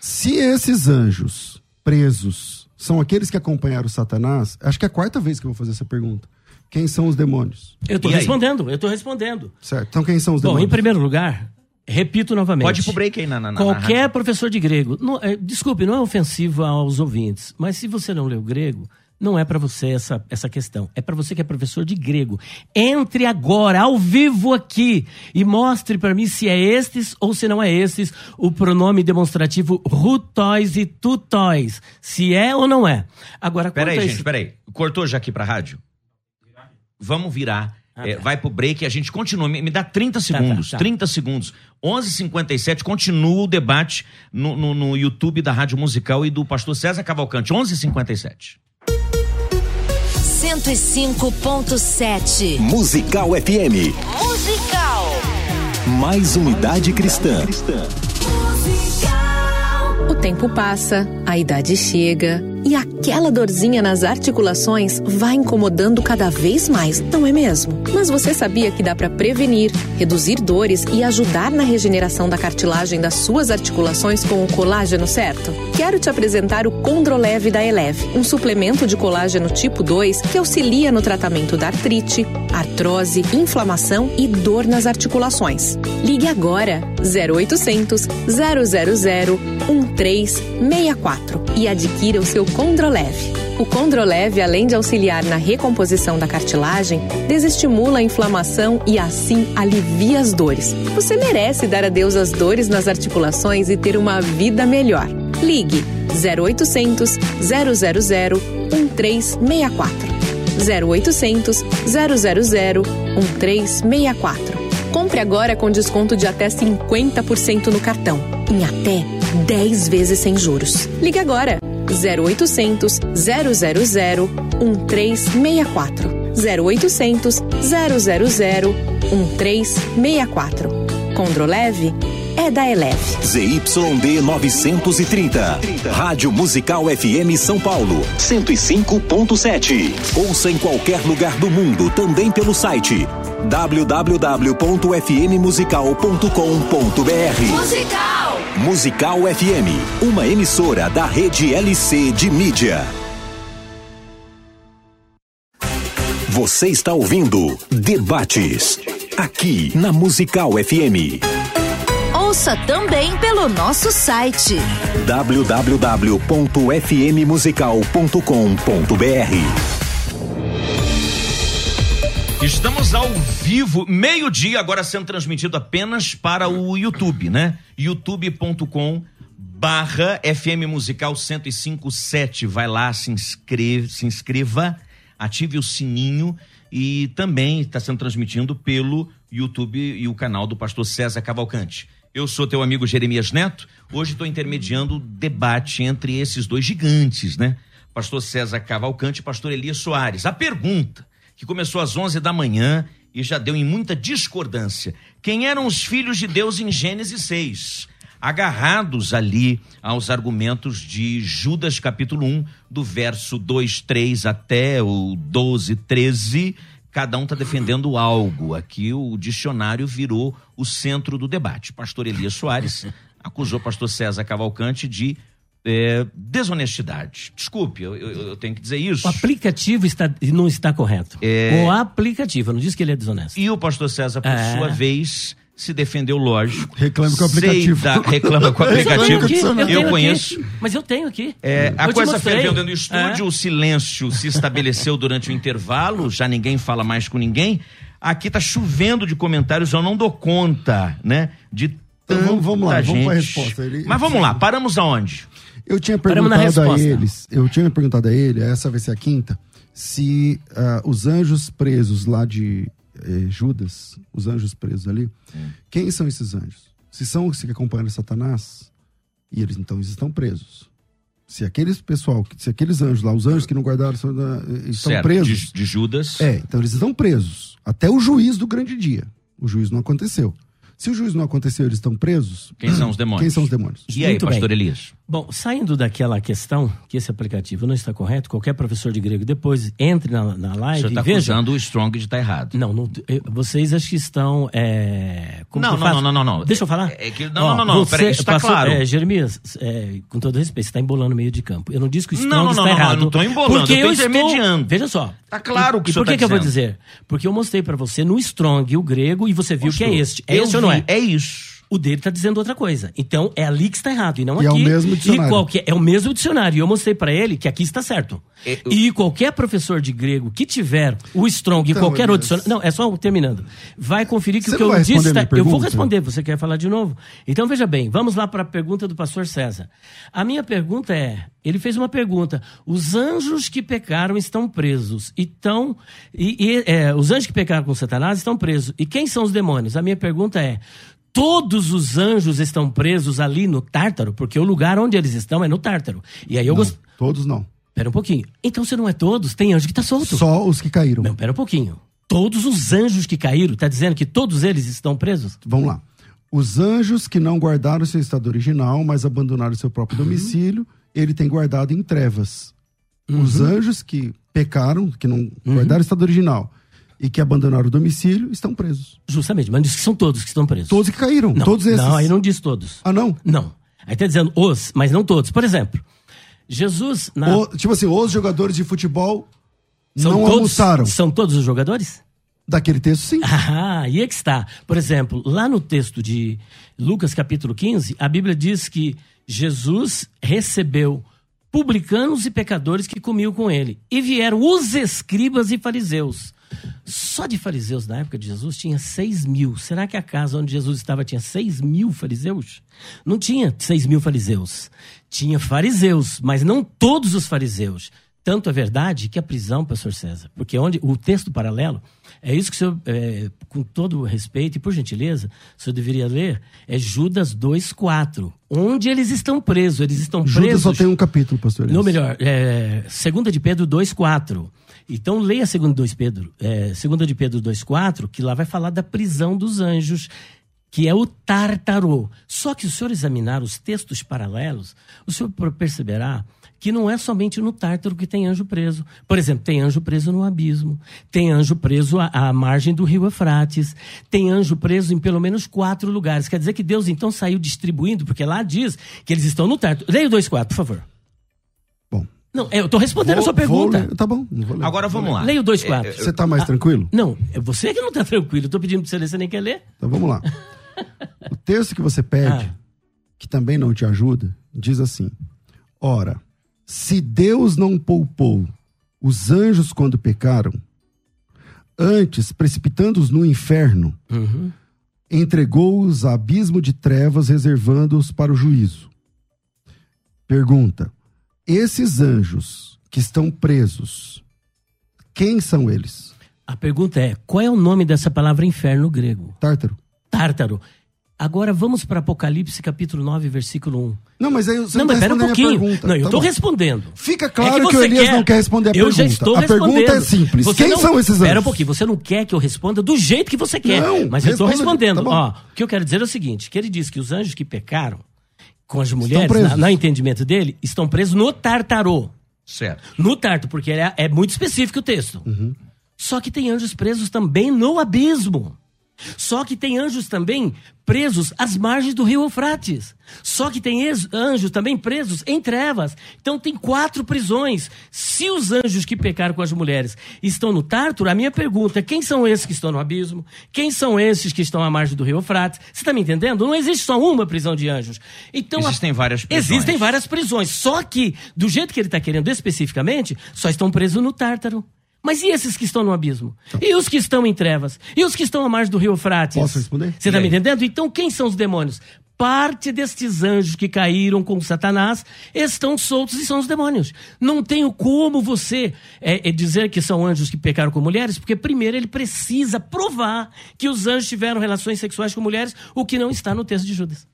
se esses anjos presos são aqueles que acompanharam Satanás, acho que é a quarta vez que eu vou fazer essa pergunta. Quem são os demônios? Eu tô E aí? respondendo, eu tô respondendo. Certo. Então quem são os Bom, demônios? em primeiro lugar, repito novamente. Pode ir pro break aí na, na, na Qualquer rádio. professor de grego, não- é, desculpe, não é ofensivo aos ouvintes, mas se você não leu grego, não é para você essa, essa questão. É para você que é professor de grego. Entre agora, ao vivo aqui, e mostre para mim se é estes ou se não é estes o pronome demonstrativo rutóis e tutóis. Se é ou não é. Agora, Peraí, gente, esse- peraí. Cortou já aqui pra rádio? Vamos virar. Ah, É, tá. vai pro break e a gente continua. Me, me dá 30 segundos. tá. 30 segundos. 11h57, continua o debate no, no, no YouTube da Rádio Musical e do pastor César Cavalcante. 11h57. 105.7. Musical FM. Musical. Mais unidade cristã. O tempo passa, a idade chega e aquela dorzinha nas articulações vai incomodando cada vez mais, não é mesmo? Mas você sabia que dá para prevenir, reduzir dores e ajudar na regeneração da cartilagem das suas articulações com o colágeno certo? Quero te apresentar o Condroleve da Eleve, um suplemento de colágeno tipo 2 que auxilia no tratamento da artrite, artrose, inflamação e dor nas articulações. Ligue agora 0800 000 1364 e adquira o seu Condroleve. O Condroleve, além de auxiliar na recomposição da cartilagem, desestimula a inflamação e assim alivia as dores. Você merece dar adeus às dores nas articulações e ter uma vida melhor. Ligue 0800 000 1364. 0800 000 1364. Compre agora com desconto de até 50% no cartão, em até 10 vezes sem juros. Ligue agora 0800 000 1364. 0800 000 1364. Condroleve é da Eleve. ZYD 930. Rádio Musical FM São Paulo. 105.7. Ouça em qualquer lugar do mundo, também pelo site www.fmmusical.com.br. Musical. Musical FM, uma emissora da rede LC de mídia. Você está ouvindo Debates, aqui na Musical FM. Ouça também pelo nosso site. www.fmmusical.com.br. Estamos ao vivo, meio-dia, agora sendo transmitido apenas para o YouTube, né? youtube.com barra FM Musical 1057. Vai lá, se inscreva, se inscreva, ative o sininho e também está sendo transmitido pelo YouTube e o canal do pastor César Cavalcante. Eu sou teu amigo Jeremias Neto. Hoje estou intermediando o debate entre esses dois gigantes, né? Pastor César Cavalcante e pastor Elias Soares. A pergunta que começou às 11 da manhã e já deu em muita discordância. Quem eram os filhos de Deus em Gênesis 6? Agarrados ali aos argumentos de Judas capítulo 1, do verso 2, 3 até o 12, 13, cada um está defendendo algo. Aqui o dicionário virou o centro do debate. Pastor Elias Soares acusou pastor César Cavalcante de é, desonestidade. Desculpe, eu, eu- eu tenho que dizer isso. O aplicativo está, não está correto. É. O aplicativo, eu não disse que ele é desonesto. E o pastor César, por É. sua vez, se defendeu, lógico. Reclame com o aplicativo. da- reclama com o Mas eu aplicativo. aqui, Eu, tenho aqui. conheço. Mas eu tenho aqui. É, a coisa ferveu dentro do estúdio, É. o silêncio se estabeleceu durante o intervalo, já ninguém fala mais com ninguém. Aqui tá chovendo de comentários, eu não dou conta, né? De Então, vamos lá, da vamos para a gente. resposta. Ele- Mas vamos lá, paramos aonde? Eu tinha perguntado a eles, eu tinha perguntado a ele, essa vai ser a quinta, se ah, os anjos presos lá de eh, Judas, os anjos presos ali, quem são esses anjos? Se são os que acompanham Satanás, e eles então eles estão presos. Se aqueles pessoal, se aqueles anjos lá, os anjos que não guardaram, eh, estão certo, presos. de, de Judas. É, então eles estão presos até o juiz do grande dia. O juiz não aconteceu. Se o juiz não aconteceu, eles estão presos. Quem são os demônios? Quem são os demônios? E aí, Muito pastor bem. Elias? Bom, saindo daquela questão que esse aplicativo não está correto, qualquer professor de grego depois entre na, na live e está acusando o Strong de estar errado. Não, não, vocês acho que estão. é, Não, não, não, não, não. Deixa eu falar? É que- não, não, não, você- peraí, tá passou- claro. é, Jeremias, é, com todo respeito, você está embolando meio de campo. Eu não disse que o Não, Strong não, está não, não, errado. eu não tô embolando, porque eu estou- intermediando. Veja só. Tá claro o que E senhor por que, tá que eu vou dizer? Porque eu mostrei para você no Strong o grego e você viu que é este. É eu este ou não vi, é? É isso. O dele está dizendo outra coisa. Então é ali que está errado e não E é aqui. o mesmo dicionário. E qualquer, é o mesmo dicionário. E eu mostrei para ele que aqui está certo. É, eu- E qualquer professor de grego que tiver o Strong e Então, qualquer outro dicionário. Não, é só terminando. Vai conferir que Você o que não eu vai disse. Está, eu vou responder. Você quer falar de novo? Então veja bem, vamos lá para a pergunta do pastor César. A minha pergunta é: ele fez uma pergunta. Os anjos que pecaram estão presos. Então, e, e, é, os anjos que pecaram com Satanás estão presos. E quem são os demônios? A minha pergunta é: todos os anjos estão presos ali no Tártaro? Porque o lugar onde eles estão é no Tártaro. E aí eu. Todos não. Pera um pouquinho. Então você não é todos? Tem anjo que tá solto. Só os que caíram. Não, pera um pouquinho. Todos os anjos que caíram, tá dizendo que todos eles estão presos? Vamos lá. Os anjos que não guardaram seu estado original, mas abandonaram seu próprio Uhum. domicílio, ele tem guardado em trevas. Os Uhum. anjos que pecaram, que não guardaram o estado original e que abandonaram o domicílio, estão presos. Justamente, mas diz que são todos que estão presos. Todos que caíram, Não, todos esses. Não, aí não diz todos. Ah, não? Não. Aí tá dizendo os, mas não todos. Por exemplo, Jesus na... O- tipo assim, os jogadores de futebol são não todos, almoçaram. São todos os jogadores? Daquele texto, sim. Ah, e é que está. Por exemplo, lá no texto de Lucas capítulo 15, a Bíblia diz que Jesus recebeu publicanos e pecadores que comiam com ele. E vieram os escribas e fariseus. Só de fariseus na época de Jesus tinha seis mil. Será que a casa onde Jesus estava tinha seis mil fariseus? Não tinha seis mil fariseus. Tinha fariseus, mas não todos os fariseus. Tanto é verdade que a prisão, pastor César, porque onde o texto paralelo, é isso que o senhor, é, com todo o respeito e por gentileza, o senhor deveria ler, é Judas 2,4. Onde eles estão presos? Eles estão Judas presos. só tem um capítulo, pastor. Não, melhor, é, segunda de Pedro 2,4. Então leia segunda, 2 Pedro, é, segunda de Pedro 2,4, que lá vai falar da prisão dos anjos, que é o tártaro. Só que se o senhor examinar os textos paralelos, o senhor perceberá que não é somente no tártaro que tem anjo preso. Por exemplo, tem anjo preso no abismo, tem anjo preso à, à margem do rio Eufrates, tem anjo preso em pelo menos quatro lugares. Quer dizer que Deus então saiu distribuindo, porque lá diz que eles estão no tártaro. Leia o 2,4, por favor. Não, eu estou respondendo a sua vou pergunta. ler. Tá bom, não vou ler. Agora vamos lá. Leia o 2,4. É, Você tá mais tranquilo? Não, é você que não está tranquilo. Estou pedindo para você ler, você nem quer ler? Então vamos lá. O texto que você pede, Ah. que também não te ajuda, diz assim: Ora, se Deus não poupou os anjos quando pecaram, antes, precipitando-os no inferno, Uhum. entregou-os a abismo de trevas, reservando-os para o juízo. Pergunta: esses anjos que estão presos, quem são eles? A pergunta é: qual é o nome dessa palavra inferno grego? Tártaro. Tártaro. Agora vamos para Apocalipse capítulo 9, versículo 1. Não, mas aí você não, não, tá mas espera um pouquinho. pergunta. Não, eu Tá estou bom. respondendo. Fica É claro que, o Elias quer- não quer responder a eu pergunta. já estou a pergunta é simples. Você Quem não- são esses anjos? Espera um pouquinho, você não quer que eu responda do jeito que você quer. Não, mas eu estou responda- respondendo. tá. Ó, o que eu quero dizer é o seguinte: que ele diz que os anjos que pecaram com as mulheres, no entendimento dele, estão presos no Tartarô. Certo. No Tarto, porque é, é muito específico o texto. Só que tem anjos presos também no abismo. Só que tem anjos também presos às margens do rio Eufrates. Só que tem anjos também presos em trevas. Então tem quatro prisões. Se os anjos que pecaram com as mulheres estão no Tártaro, a minha pergunta é: quem são esses que estão no abismo? Quem são esses que estão à margem do rio Eufrates? Você está me entendendo? Não existe só uma prisão de anjos. Então, a- Existem várias prisões. Existem várias prisões. Só que, do jeito que ele está querendo especificamente, só estão presos no Tártaro. Mas e esses que estão no abismo? E os que estão em trevas? E os que estão à margem do rio Eufrates? Posso responder? Você está me entendendo? Então, quem são os demônios? Parte destes anjos que caíram com Satanás estão soltos e são os demônios. Não tenho como você é, é dizer que são anjos que pecaram com mulheres, porque primeiro ele precisa provar que os anjos tiveram relações sexuais com mulheres, o que não está no texto de Judas.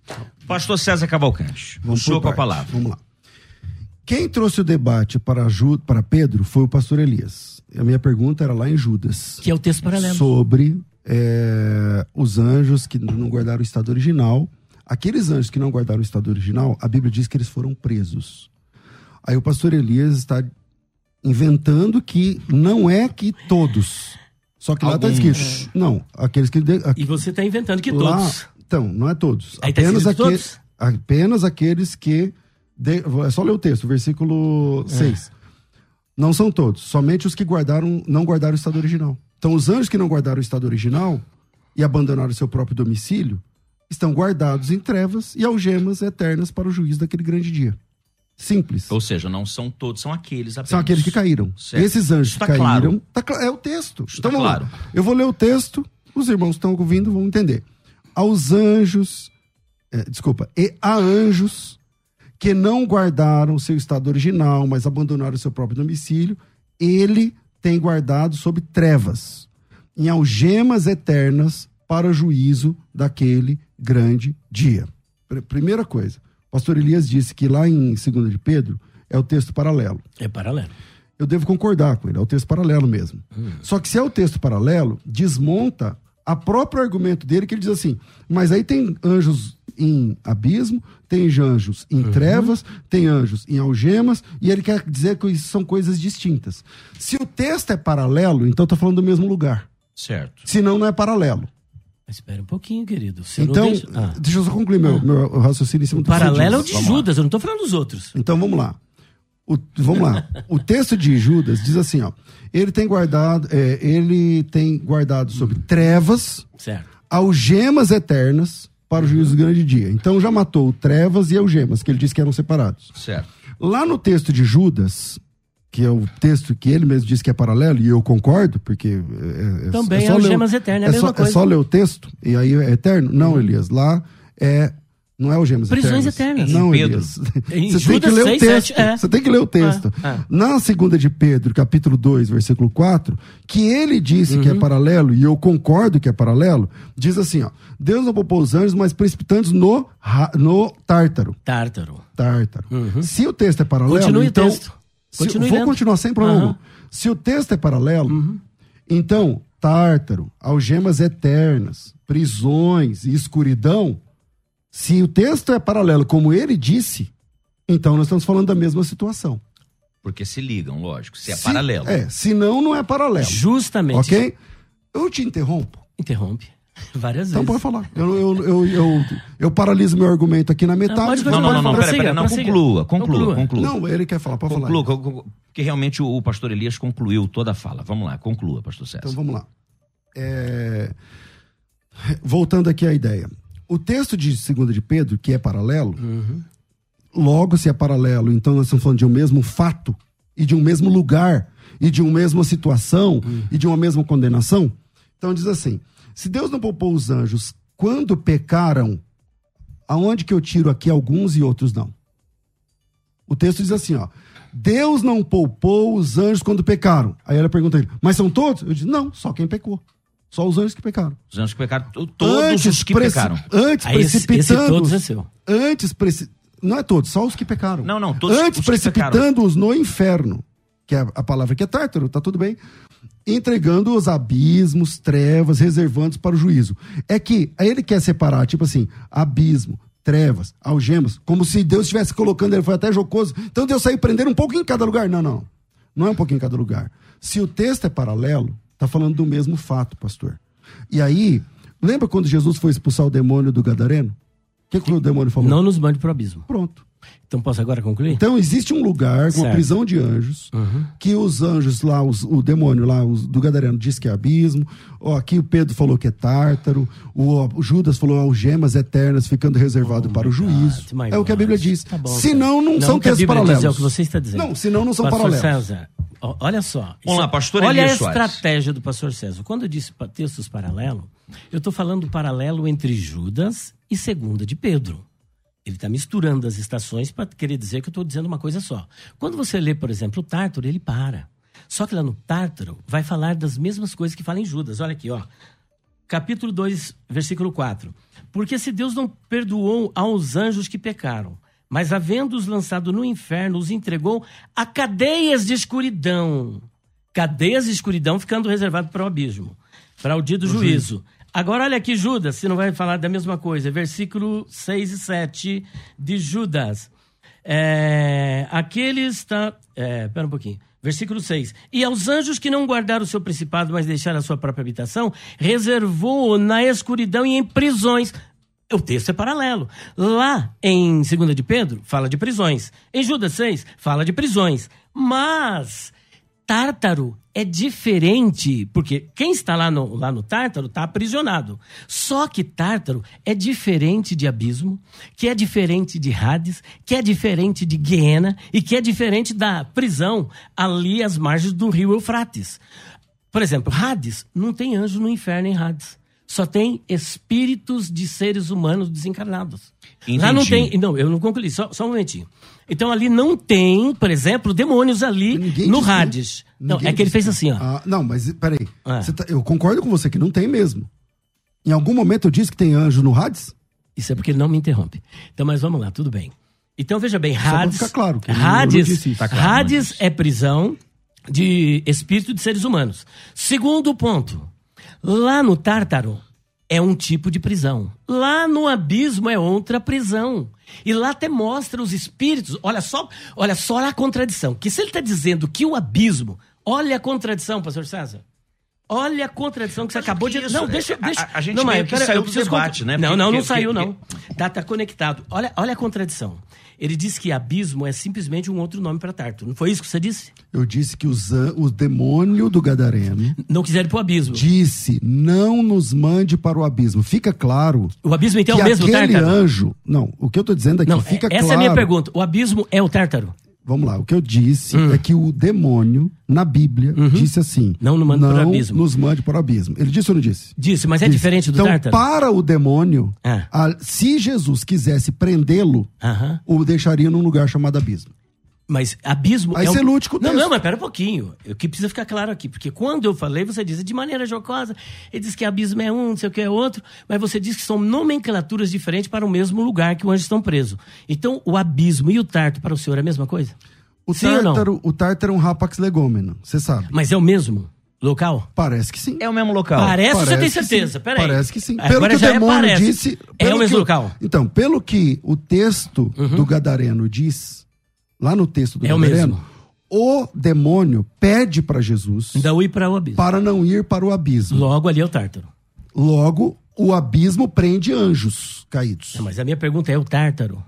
Pastor César Cavalcante, Vamos o senhor com a palavra. Vamos lá. Quem trouxe o debate para, Ju, para Pedro foi o pastor Elias. A minha pergunta era lá em Judas. Que é o texto paralelo. Sobre é, os anjos que não guardaram o estado original. Aqueles anjos que não guardaram o estado original, a Bíblia diz que eles foram presos. Aí o pastor Elias está inventando que não é que todos. Só que lá está escrito. Não, aqueles que. de- E você está inventando que lá- todos. Então, não é todos. Aí tá apenas, escrito aque- todos? apenas aqueles que. de- é só ler o texto, versículo É. 6. Não são todos, somente os que guardaram, não guardaram o estado original. Então, os anjos que não guardaram o estado original e abandonaram o seu próprio domicílio estão guardados em trevas e algemas eternas para o juízo daquele grande dia. Simples. Ou seja, não são todos, são aqueles apenas. São aqueles que caíram. Certo. Esses anjos tá que caíram. claro. tá é o texto. Isso então tá vamos claro. lá. Eu vou ler o texto, os irmãos que estão ouvindo vão entender. Aos anjos, é, desculpa, e a anjos que não guardaram o seu estado original, mas abandonaram o seu próprio domicílio, ele tem guardado sob trevas, em algemas eternas para o juízo daquele grande dia. Pr- Primeira coisa, o pastor Elias disse que lá em 2 de Pedro é o texto paralelo É paralelo. eu devo concordar com ele, é o texto paralelo mesmo. Hum. Só que se é o texto paralelo, desmonta a próprio argumento dele, que ele diz assim: mas aí tem anjos em abismo, tem anjos em Uhum. trevas, tem anjos em algemas, e ele quer dizer que isso são coisas distintas. Se o texto é paralelo, então está falando do mesmo lugar. Certo. Senão não é paralelo. Espera um pouquinho, querido. Você Então, deixa- Ah. deixa eu só concluir meu, meu raciocínio em cima O do paralelo é o de Vamos lá. Judas, eu não estou falando dos outros. Então vamos lá. O- vamos lá. O texto de Judas diz assim, ó. Ele tem guardado, é, ele tem guardado sobre trevas, Certo. algemas eternas para o juízo do grande dia. Então já matou trevas e algemas, que ele disse que eram separados. Certo. Lá no texto de Judas, que é o texto que ele mesmo disse que é paralelo, e eu concordo, porque é, é, Também só ler o- algemas eternas, é a é mesma só, coisa. É só ler o texto, e aí é eterno? Não, Elias. Lá é. Não é algemas Prisões eternas. eternas. Não, Em Pedro. Você tem que ler o 6, texto. 7, é. Você tem que ler o texto. Ah, ah. Na segunda de Pedro, capítulo 2, versículo 4, que ele disse que é Uhum. paralelo, e eu concordo que é paralelo, diz assim, ó. Deus não poupou os anjos, mas precipitando no, no tártaro. Tártaro. Tártaro. Se o texto é paralelo, Uhum. Continue o então... texto. se- vou lendo. continuar sem problema. Uhum. Se o texto é paralelo, então, tártaro, algemas eternas, prisões e escuridão, se o texto é paralelo, como ele disse, então nós estamos falando da mesma situação. Porque se ligam, lógico. Se é Se- paralelo. É, se não, não é paralelo. Justamente. Ok? Eu te interrompo. Interrompe. Várias Então vezes. pode falar. Eu, eu, eu, eu, eu paraliso meu argumento aqui na metade. pode Não, continuar. não, não, não, peraí, peraí, não, conclua, conclua, Conclua. conclua. Não, ele quer falar, pode falar. Conclua, con- con- porque realmente o, o pastor Elias concluiu toda a fala. Vamos lá, conclua, pastor César. Então vamos lá. É, Voltando aqui à ideia. O texto de 2 de Pedro, que é paralelo, logo se é paralelo, então nós estamos falando de um mesmo fato, e de um mesmo lugar, e de uma mesma situação, e de uma mesma condenação. Então diz assim: se Deus não poupou os anjos quando pecaram, aonde que eu tiro aqui alguns e outros não? O texto diz assim, ó. Deus não poupou os anjos quando pecaram. Aí ela pergunta a ele, mas são todos? Eu disse, não, só quem pecou. Só os anjos que pecaram. Os anjos que pecaram, to- todos os que pecaram. Antes Aí esse, esse precipitando. todos é seu. Antes preci- Não é todos, só os que pecaram. Não, não, todos Antes precipitando-os no inferno, que é a palavra que é tártaro, tá tudo bem. Entregando os abismos, trevas, reservando para o juízo. É que aí ele quer separar, tipo assim, abismo, trevas, algemas, como se Deus estivesse colocando, ele foi até jocoso. Então Deus saiu prendendo um pouquinho em cada lugar. Não, não. Não é um pouquinho em cada lugar. Se o texto é paralelo, tá falando do mesmo fato, pastor. E aí, lembra quando Jesus foi expulsar o demônio do Gadareno? O que, que o demônio falou? Não nos mande pro abismo. Pronto. Então posso agora concluir? Então existe um lugar, uma Certo. Uhum. prisão de anjos, que os anjos lá, os- o demônio lá, os, do Gadareno diz que é abismo. Ó, aqui o Pedro falou que é tártaro. O, o Judas falou algemas eternas ficando reservado para o juízo. my é o que a Bíblia God. diz. Tá bom, senão não, Não, são o textos paralelos. é o que você está dizendo. Não, senão não são Pastor paralelos. César, olha só. Vamos lá, pastor Olha a Elias Soares. estratégia do pastor César. Quando eu disse textos paralelo, eu estou falando do paralelo entre Judas e segunda de Pedro. Ele está misturando as estações para querer dizer que eu estou dizendo uma coisa só. Quando você lê, por exemplo, o Tártaro, ele para. Só que lá no Tártaro vai falar das mesmas coisas que fala em Judas. Olha aqui, ó. Capítulo 2, versículo 4. Porque se Deus não perdoou aos anjos que pecaram, mas havendo-os lançado no inferno, os entregou a cadeias de escuridão. Cadeias de escuridão ficando reservado para o abismo, para o dia do juízo. Agora olha aqui Judas, se não vai falar da mesma coisa. Versículo 6 e 7 de Judas. É, aqueles está. É, pera um pouquinho. Versículo 6. E aos anjos que não guardaram o seu principado, mas deixaram a sua própria habitação, reservou na escuridão e em prisões. O texto é paralelo. Lá em 2 de Pedro, fala de prisões. Em Judas 6, fala de prisões. Mas Tártaro é diferente, porque quem está lá no, lá no Tártaro está aprisionado. Só que Tártaro é diferente de Abismo, que é diferente de Hades, que é diferente de Guiena e que é diferente da prisão ali às margens do rio Eufrates. Por exemplo, Hades não tem anjo no inferno em Hades. Só tem espíritos de seres humanos desencarnados. Lá não Entendi. tem. Não, eu não concluí, só, só um momentinho. Então ali não tem, por exemplo, demônios ali Ninguém no disse- Hades. Não, ninguém é que ele fez assim, ó. Ah, não, mas peraí. Ah. Você tá- eu concordo com você que não tem mesmo. Em algum momento eu disse que tem anjo no Hades? Isso é porque ele não me interrompe. Então, mas vamos lá, tudo bem. Então, veja bem, Hades. ficar claro não- não Hades, isso. Tá claro, Hades é prisão de espírito de seres humanos. Segundo ponto, lá no Tártaro é um tipo de prisão. Lá no abismo é outra prisão. E lá até mostra os espíritos. Olha só, olha só a contradição. Que se ele está dizendo que o abismo, olha a contradição, pastor César. Olha a contradição que você acabou que de. Não, deixa, A- deixa. a- a gente não, meio mas que pera, saiu do debate, conclu- né? Não, Porque- não, não porque- saiu, porque- não. Tá, tá conectado. Olha, olha a contradição. Ele disse que abismo é simplesmente um outro nome para Tarto. Não foi isso que você disse? Eu disse que os o demônio do Gadareno Não quiseram ir pro abismo. disse: não nos mande para o abismo. Fica claro O abismo então que é o mesmo aquele Tártaro? anjo. Não, o que eu tô dizendo aqui, Não, fica essa claro. é a minha pergunta. O abismo é o Tártaro? Vamos lá, o que eu disse Hum. é que o demônio, na Bíblia, disse assim: Uhum. Não nos mande para o abismo." nos mande para o abismo. Ele disse ou não disse? Disse, mas é Disse. diferente do então, Tártaro? para o demônio, Ah. a- se Jesus quisesse prendê-lo, Aham. o deixaria num lugar chamado abismo. Mas abismo Aí é você o... lute com o Não, texto. não, mas pera um pouquinho. O que precisa ficar claro aqui. Porque quando eu falei, você disse de maneira jocosa, ele diz que abismo é um, não sei o que é outro, mas você diz que são nomenclaturas diferentes para o mesmo lugar que o anjo estão presos. Então, o abismo e o tarto para o senhor é a mesma coisa? O Sim ou não? tártaro, o tártaro é um rapax legômeno, você sabe. Mas é o mesmo local? Parece que sim. É o mesmo local. Parece, você Parece tem que certeza? Peraí. Parece que sim. Agora Pelo que o é demônio parece. disse. É o mesmo que local. Então, pelo que o texto do Gadareno diz, lá no texto do É o Gadareno, mesmo. o demônio pede para Jesus Então, ir para o abismo. para não ir para o abismo. Logo ali é o tártaro. Logo, o abismo prende anjos caídos. Não, mas a minha pergunta é o tártaro.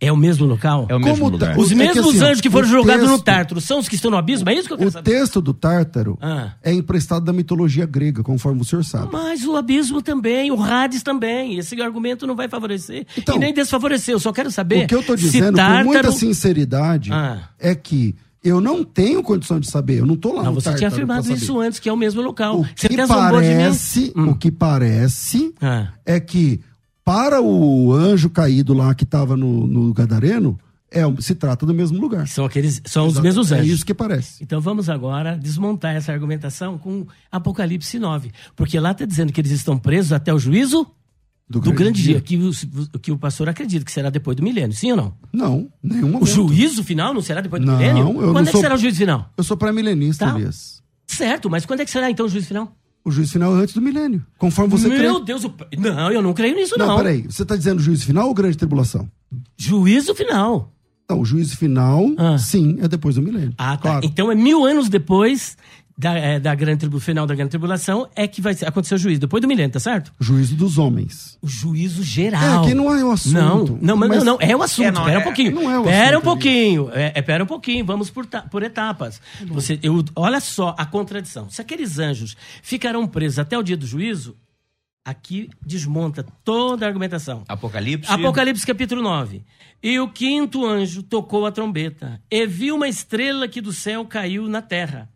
É o mesmo local? É o mesmo Como lugar. tá- Os É que mesmos assim, ó, anjos que foram jogados no texto- tártaro são os que estão no abismo? É isso que eu quero O saber. texto do Tártaro Ah. é emprestado da mitologia grega, conforme o senhor sabe. Mas o abismo também, o Hades também. Esse argumento não vai favorecer Então, e nem desfavorecer. Eu só quero saber. O que eu se dizendo tártaro... com muita sinceridade Ah. é que eu não tenho condição de saber, eu não tô lá Não, no você tinha afirmado isso antes, que é o mesmo local. O Você que mim. parece, Hum. o que parece Ah. é que para o anjo caído lá que estava no, no Gadareno, é, se trata do mesmo lugar. São aqueles, são os mesmos É anjos. isso que parece. Então vamos agora desmontar essa argumentação com Apocalipse 9. Porque lá está dizendo que eles estão presos até o juízo do, grande dia, que, o, que o pastor acredita que será depois do milênio. Sim ou não? Não, nenhum O momento. juízo final não será depois do Não, milênio? eu não Quando é que sou- será o juízo final? Eu sou pré-milenista, Tá. Elias. Certo, mas quando é que será então o juízo final? O juízo final é antes do milênio, conforme você Meu crê. Deus, não, eu não creio nisso não. Não, peraí, você está dizendo juízo final ou grande tribulação? Juízo final. Não, o juízo final, Ah. sim, é depois do milênio. Ah, tá. Claro. Então é mil anos depois da, é, da grande tribu, final da grande tribulação é que vai acontecer o juízo, depois do milênio, tá certo? Juízo dos homens. O juízo geral. É, que não é o assunto. Não, não, mas, Mas- não, não, é o assunto. É, não, pera um é- pouquinho. não é o pera um pouquinho. É, é, pera um pouquinho. Vamos por, por etapas. Você, eu, olha só a contradição. Se aqueles anjos ficarão presos até o dia do juízo, Aqui desmonta toda a argumentação. Apocalipse. Apocalipse capítulo 9. E o quinto anjo tocou a trombeta, e viu uma estrela que do céu caiu na terra.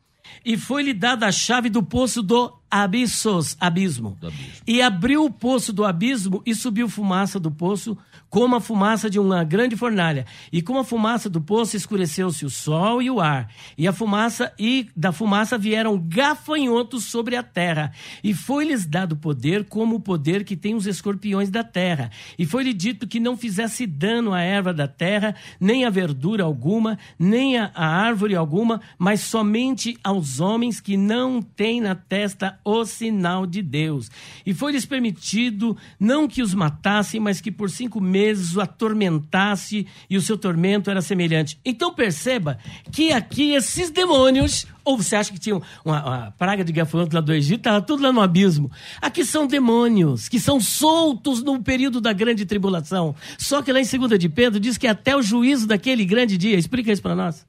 E foi-lhe dada a chave do poço do abissos, abismo. Abismo. E abriu o poço do abismo e subiu fumaça do poço, como a fumaça de uma grande fornalha. E com a fumaça do poço escureceu-se o sol e o ar. E a fumaça e da fumaça vieram gafanhotos sobre a terra. E foi-lhes dado poder como o poder que tem os escorpiões da terra. E foi-lhe dito que não fizesse dano à erva da terra, nem a verdura alguma, nem a árvore alguma, mas somente aos homens que não têm na testa o sinal de Deus. E foi-lhes permitido não que os matassem, mas que por cinco meses o atormentasse, e o seu tormento era semelhante. Então perceba que aqui esses demônios, ou você acha que tinha uma, uma praga de gafanhoto lá do Egito, estava tudo lá no abismo. Aqui são demônios que são soltos no período da grande tribulação. Só que lá em 2 de Pedro diz que até o juízo daquele grande dia. Explica isso para nós.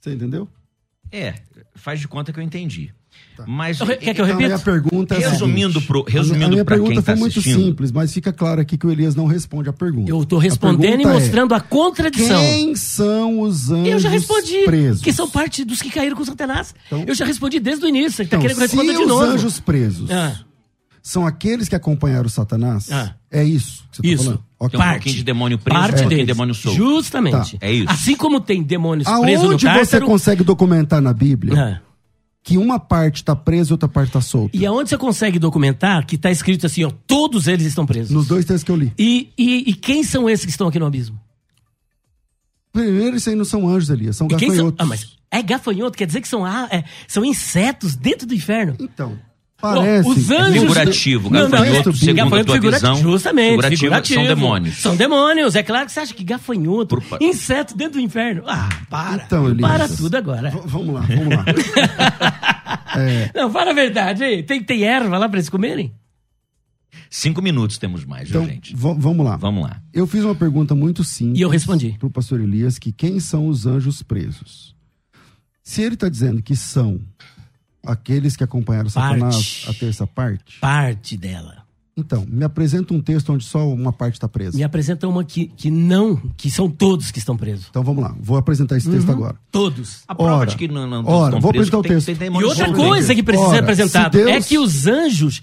Você entendeu? É, faz de conta que eu entendi. Mas Quer que eu Então, a minha repita? pergunta é a Resumindo seguinte. pro- resumindo a minha pra quem pergunta tá foi muito assistindo. simples, mas fica claro aqui que o Elias não responde a pergunta. Eu estou respondendo e é, mostrando a contradição. Quem são os anjos Eu já respondi, presos? que são parte dos que caíram com Satanás. Então- eu já respondi desde o início, você está Então, querendo que eu se responda de os novo. anjos presos Ah. são aqueles que acompanharam Satanás, Ah. é isso que você Isso. tá falando? Ok. Tem um pouquinho de demônio preso, um parte deles. demônio solto. Justamente. Tá. É isso. Assim como tem demônios presos no Aonde você consegue documentar na Bíblia Ah. Que uma parte está presa e outra parte está solta? E aonde você consegue documentar que está escrito assim, ó, todos eles estão presos. Nos dois textos que eu li. E, e, e quem são esses que estão aqui no abismo? Primeiro, isso aí não são anjos, Elias, são E quem são... gafanhotos. Ah, mas é gafanhoto, quer dizer que são, ah, é, são insetos dentro do inferno. Então, parece... os anjos- Figurativo, Não, não, gafanhoto, isso- segundo a gafanhoto tua visão, justamente, figurativo, figurativo. são demônios. São demônios, é claro que você acha que gafanhoto, Por inseto dentro do inferno. Ah, para. Então, Elias, para tudo agora. v- Vamos lá, vamos lá. Não, fala a verdade aí. Tem, tem erva lá pra eles comerem? Cinco minutos temos mais, viu, Então, gente? v- vamos lá. Vamos lá. Eu fiz uma pergunta muito simples. E eu respondi. Para o pastor Elias, que quem são os anjos presos? Se ele está dizendo que são aqueles que acompanharam Satanás Parte. a terça parte, Parte dela. então, me apresenta um texto onde só uma parte está presa. Me apresenta uma que, que não, que são todos que estão presos. Então vamos lá, vou apresentar esse Uhum. texto agora. Todos. A prova Ora, de que não, não ora, estão vou presos, apresentar o tem- texto. tem E demônio outra coisa que precisa Ora, ser apresentado se Deus- é que os anjos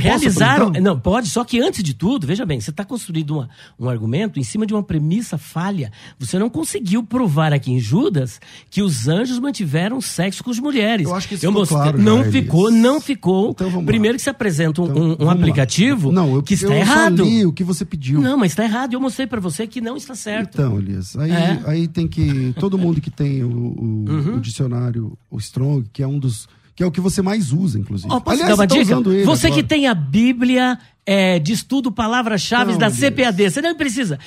realizaram. apresentar? Não, pode, só que antes de tudo, veja bem, você está construindo uma- um argumento em cima de uma premissa falha. Você não conseguiu provar aqui em Judas que os anjos mantiveram sexo com as mulheres. Eu acho que isso ficou mostrei- claro Não Elias. ficou, não ficou. Então lá. Primeiro que se apresenta um, Então, um- aplicativo não, eu, que está eu errado. Só li o que você pediu. Não, mas está errado. Eu mostrei para você que não está certo. Então, Elias, aí, É. aí tem que. Todo mundo que tem o, o- Uhum. o dicionário, o Strong, que é um dos. Que é o que você mais usa, inclusive. Posso Aliás, dar uma você tá dica? Você agora. que tem a Bíblia é, de estudo palavras-chave da. CPAD, você não precisa.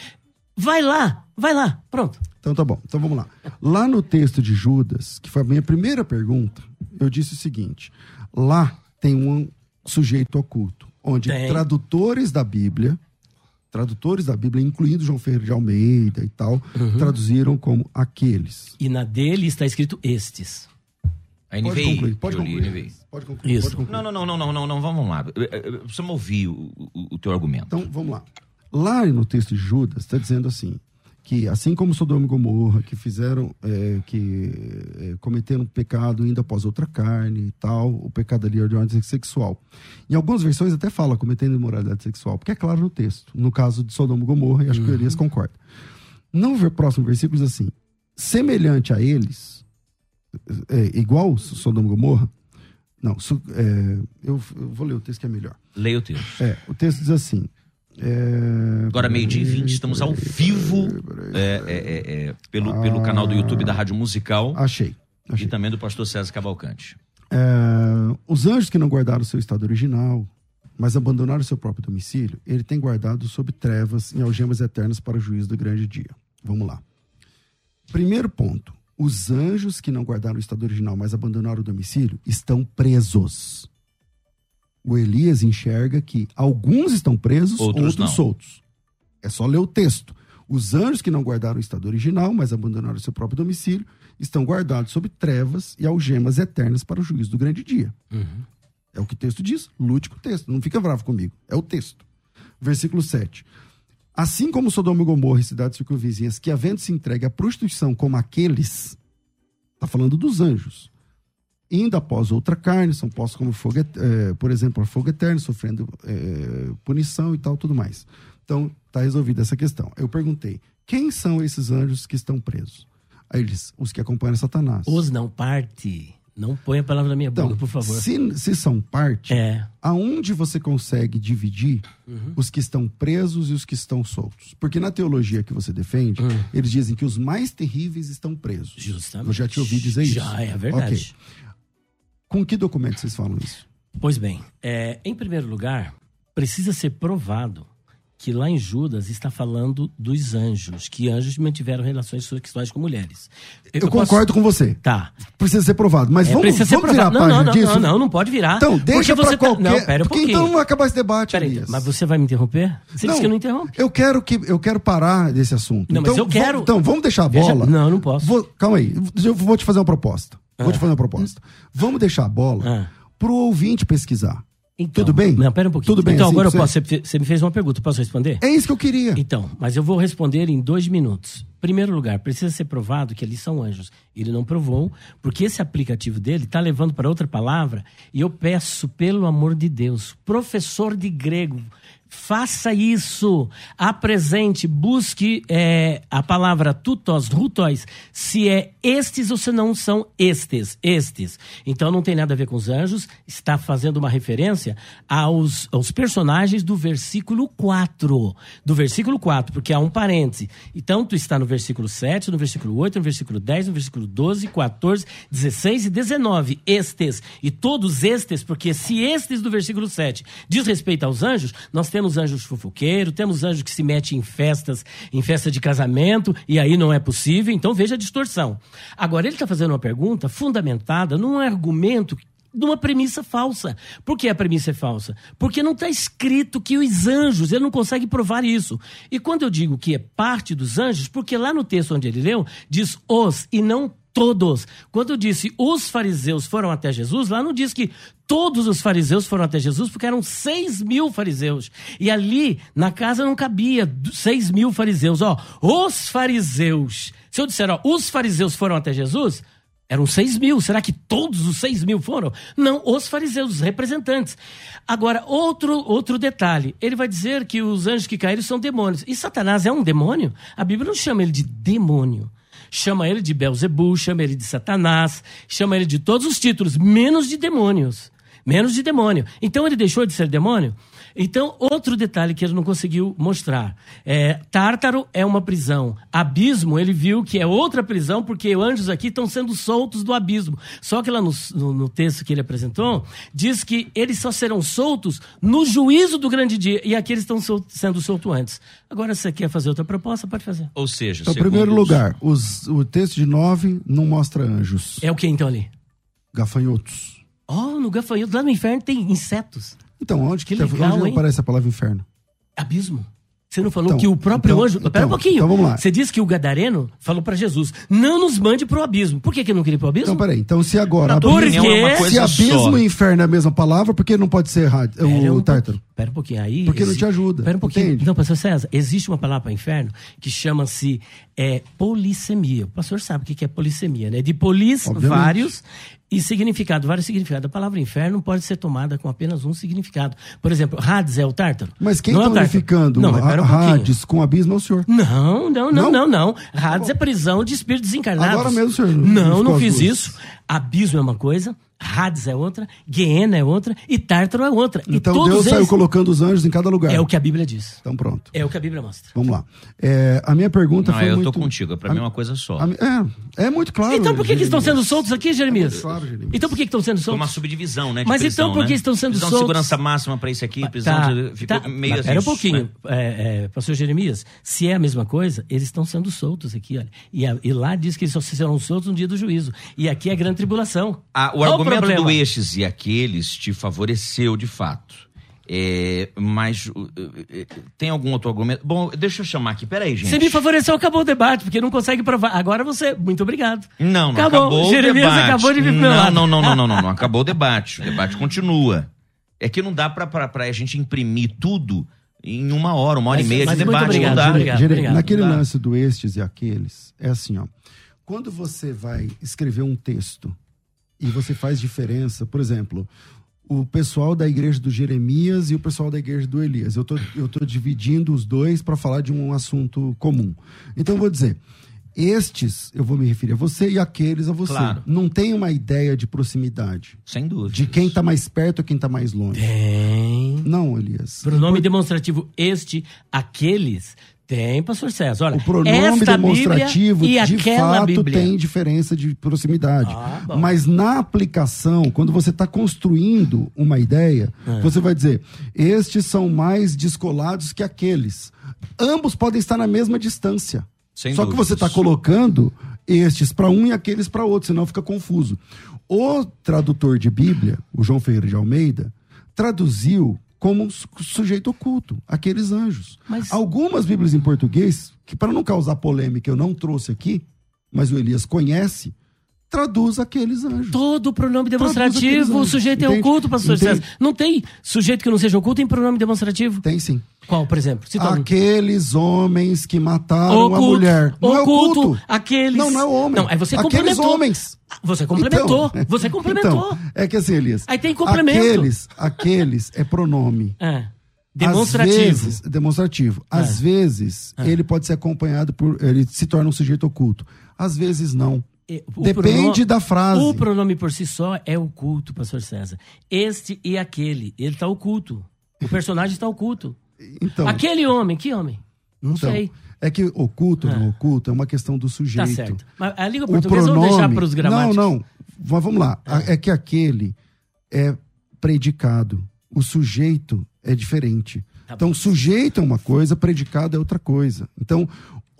Vai lá, vai lá, pronto. Então tá bom. Então vamos lá. Lá no texto de Judas, que foi a minha primeira pergunta, eu disse o seguinte: lá tem um sujeito oculto, onde Tem. tradutores da Bíblia, tradutores da Bíblia, incluindo João Ferreira de Almeida e tal, Uhum. traduziram como aqueles. E na dele está escrito estes. A Pode NVI. concluir, pode eu li, concluir. NVI. Pode concluir. Isso. Pode concluir. Não, não, não, não, não, não, não, vamos lá. Eh, eh, Precisamos ouvir o, o- o teu argumento. Então, vamos lá. Lá no texto de Judas, está dizendo assim, que assim como Sodoma e Gomorra, que fizeram, é, que é, cometeram pecado indo após outra carne e tal, o pecado ali é de ordem sexual. Em algumas versões até fala cometendo imoralidade sexual, porque é claro no texto. No caso de Sodoma e Gomorra, e acho que o Elias concorda. No ver- próximo versículo diz assim, semelhante a eles, é, igual Sodoma e Gomorra, não, su- é, eu, eu vou ler o texto que é melhor. Leia o texto. É, o texto diz assim. é, Agora, meio-dia e 20, estamos ao vivo é, é, é, é, pelo, pelo canal do YouTube da Rádio Musical Achei. e achei. também do pastor César Cavalcante. É, os anjos que não guardaram o seu estado original, mas abandonaram o seu próprio domicílio, ele tem guardado sob trevas em algemas eternas para o juízo do grande dia. Vamos lá. Primeiro ponto. Os anjos que não guardaram o estado original, mas abandonaram o domicílio, estão presos. O Elias enxerga que alguns estão presos, Outros outros, soltos. É só ler o texto. Os anjos que não guardaram o estado original, mas abandonaram o seu próprio domicílio, estão guardados sob trevas e algemas eternas para o juízo do grande dia. É o que o texto diz. Lute com o texto. Não fica bravo comigo. É o texto. Versículo 7. Assim como Sodoma e Gomorra e cidades circunvizinhas, que havendo se entregue à prostituição como aqueles, está falando dos anjos, indo após outra carne, são postos como fogo, eh, por exemplo, a fogo eterno, sofrendo eh, punição e tal, tudo mais. Então, está resolvida essa questão. Eu perguntei, quem são esses anjos que estão presos? Eles, os que acompanham Satanás. Os não parte. Não põe a palavra na minha boca, Então, por favor. se, se são parte, É. aonde você consegue dividir Uhum. os que estão presos e os que estão soltos? Porque na teologia que você defende, Hum. eles dizem que os mais terríveis estão presos. Justamente. Eu já te ouvi dizer isso. Já, é verdade. Ok. Com que documento vocês falam isso? Pois bem, é, em primeiro lugar, precisa ser provado que lá em Judas está falando dos anjos, que anjos mantiveram relações sexuais com mulheres. Eu, posso- concordo com você. Tá. Precisa ser provado. Mas É, vamos, vamos virar a provado. Não, página não, disso? não, não, não pode virar. Então, deixa Porque pra tá- qualquer... Não, pera um porque pouquinho. então não vai acabar esse debate, Peraí, Elias. mas você vai me interromper? Você disse que não interrompe. Eu quero que eu quero parar desse assunto. Não, mas então, eu quero- vamos- então vamos deixar a bola. Não, não posso. Vou- calma aí. Eu vou te fazer uma proposta. Vou te fazer uma proposta. Vamos deixar a bola Ah. pro ouvinte pesquisar. Então, Tudo bem? Não, pera um pouquinho. Tudo bem Então, assim agora eu posso. você? Você você me fez uma pergunta, posso responder? É isso que eu queria. Então, mas eu vou responder em dois minutos. Primeiro lugar, precisa ser provado que eles são anjos. Ele não provou, porque esse aplicativo dele está levando para outra palavra. E eu peço, pelo amor de Deus, professor de grego, faça isso. Apresente, busque é, a palavra tutos, rutóis, se é estes ou se não são estes, estes. Então não tem nada a ver com os anjos, está fazendo uma referência aos, aos personagens do versículo 4. Do versículo 4, porque há um parêntese. E tanto está no versículo 7, no versículo 8, no versículo 10, no versículo 12, 14, 16 e 19. Estes. E todos estes, porque se estes do versículo 7 diz respeito aos anjos, nós temos anjos fofoqueiros, temos anjos que se metem em festas, em festa de casamento, e aí não é possível, então veja a distorção. Agora, ele está fazendo uma pergunta fundamentada num argumento de uma premissa falsa. Por que a premissa é falsa? Porque não está escrito que os anjos, ele não consegue provar isso. E quando eu digo que é parte dos anjos, porque lá no texto onde ele leu, diz os e não todos. Quando disse os fariseus foram até Jesus, lá não diz que todos os fariseus foram até Jesus, porque eram seis mil fariseus. E ali, na casa, não cabia seis mil fariseus. Ó, os fariseus. Se eu disser, ó, os fariseus foram até Jesus, eram seis mil. Será que todos os seis mil foram? Não, os fariseus, os representantes. Agora, outro, outro detalhe. Ele vai dizer que os anjos que caíram são demônios. E Satanás é um demônio? A Bíblia não chama ele de demônio. Chama ele de Belzebu, chama ele de Satanás, chama ele de todos os títulos, menos de demônios. Menos de demônio. Então ele deixou de ser demônio? Então, outro detalhe que ele não conseguiu mostrar. É, Tártaro é uma prisão. Abismo, ele viu que é outra prisão, porque anjos aqui estão sendo soltos do abismo. Só que lá no, no, no texto que ele apresentou, diz que eles só serão soltos no juízo do grande dia. E aqui eles estão sol- sendo soltos antes. Agora, se você quer fazer outra proposta, pode fazer. Ou seja, Então, em primeiro os- lugar, os- o texto de 9 não mostra anjos. É o que então ali? Gafanhotos. Oh, no gafanhoto, lá no inferno tem insetos. Então, onde que, Que tá- legal, onde hein? aparece a palavra inferno? Abismo. Você não falou Então, que o próprio então, anjo. Pera um então, pouquinho. então vamos lá. Você disse que o Gadareno falou pra Jesus: não nos mande pro abismo. Por que, que não queria ir pro abismo? Então, peraí. Então, se agora... Por abismo- quê? é uma Se abismo só. e inferno é a mesma palavra, por que não pode ser ra- Pera o um tártaro? Pera um pouquinho aí. Porque não te ajuda, Pera um pouquinho. entende? Não, pastor César, existe uma palavra para inferno que chama-se é, polissemia. O pastor sabe o que é polissemia, né? De polis, Obviamente. vários, e significado, vários significados. A palavra inferno pode ser tomada com apenas um significado. Por exemplo, Hades é o tártaro? Mas quem é está tártaro. unificando Não, um. Hades com abismo é o senhor. Não, não, não, Não? não. Hades é prisão de espíritos desencarnados. Agora mesmo, senhor, Não, não fiz isso. Abismo é uma coisa, Hades é outra, Guiena é outra e Tártaro é outra. Então Deus saiu eles colocando os anjos em cada lugar. é o que a Bíblia diz. Então pronto. É o que a Bíblia mostra. Vamos lá. É, a minha pergunta Não, foi eu muito... tô contigo. Pra mim é uma coisa só. a é, é muito claro. Então por que, que estão sendo soltos aqui, Jeremias? É claro, Jeremias. Então por que, que estão sendo Foi uma soltos? subdivisão, né? de Mas prisão, então por que né? estão sendo prisão soltos? de segurança máxima pra isso aqui, prisão Tá, de... Ficou tá. meio Mas assim. Pera um pouquinho, né? é, é, pastor Jeremias. Se é a mesma coisa, eles estão sendo soltos aqui, olha. E, a- e lá diz que eles só serão soltos no dia do juízo. E aqui é a grande tribulação. Ah, o argumento problema? do estes e aqueles te favoreceu de fato. É, mas uh, uh, tem algum outro argumento? Bom, deixa eu chamar aqui. Peraí, gente. Você me favoreceu, acabou o debate, porque não consegue provar. Agora você, muito obrigado. Não, não acabou, acabou Jeremias o debate. acabou de vir não, não, não, não, não, não, não. Acabou o debate. O debate continua. É que não dá pra, pra, pra gente imprimir tudo em uma hora, uma hora Mas- e meia mas de muito debate. obrigado, não dá. obrigado. Gere- naquele Dá. lance do estes e aqueles, é assim, ó. Quando você vai escrever um texto e você faz diferença, por exemplo, o pessoal da igreja do Jeremias e o pessoal da igreja do Elias. Eu tô, eu tô dividindo os dois para falar de um assunto comum. Então eu vou dizer, estes eu vou me referir a você e aqueles a você. Claro. Não tem uma ideia de proximidade. Sem dúvida. De quem tá mais perto ou quem tá mais longe. Tem. Não, Elias. Pronome demonstrativo este, aqueles. Tem, pastor César. Olha, O pronome demonstrativo, e de fato, Bíblia. tem diferença de proximidade. Ah. Mas na aplicação, quando você está construindo uma ideia, É. você vai dizer: estes são mais descolados que aqueles. Ambos podem estar na mesma distância. Sem Só que dúvidas. você está colocando estes para um e aqueles para outro, senão fica confuso. O tradutor de Bíblia, o João Ferreira de Almeida, traduziu como um su- sujeito oculto, aqueles anjos. Mas- Algumas Bíblias em português, que para não causar polêmica eu não trouxe aqui, mas o Elias conhece, traduz aqueles anjos. Todo pronome demonstrativo, o sujeito é Entende? oculto, pastor? César. Não tem sujeito que não seja oculto em pronome demonstrativo? Tem sim. Qual, por exemplo? Cita um. Aqueles homens que mataram a Oculto, mulher. Não é oculto, oculto. aqueles. Não, não é homem. Não, aí você Aqueles homens. Você complementou. Então, você complementou. Então, é que assim, Elias. Aí tem complemento. Aqueles, aqueles é pronome. É. Demonstrativo. Às vezes, demonstrativo. Às vezes, ele pode ser acompanhado por. Ele se torna um sujeito oculto. Às vezes, não. Depende prono- da frase. O pronome por si só é oculto, pastor César. Este e aquele, ele está oculto. O personagem está oculto. Então, Aquele homem, que homem? Não então, sei. é que oculto ou não oculto é uma questão do Tá sujeito. certo. Mas a língua portuguesa pronome. vamos deixar para os gramáticos. Não, não. Mas vamos lá. A- É que aquele é predicado. O sujeito é diferente. Tá então, bom. sujeito é uma coisa, predicado é outra coisa. Então,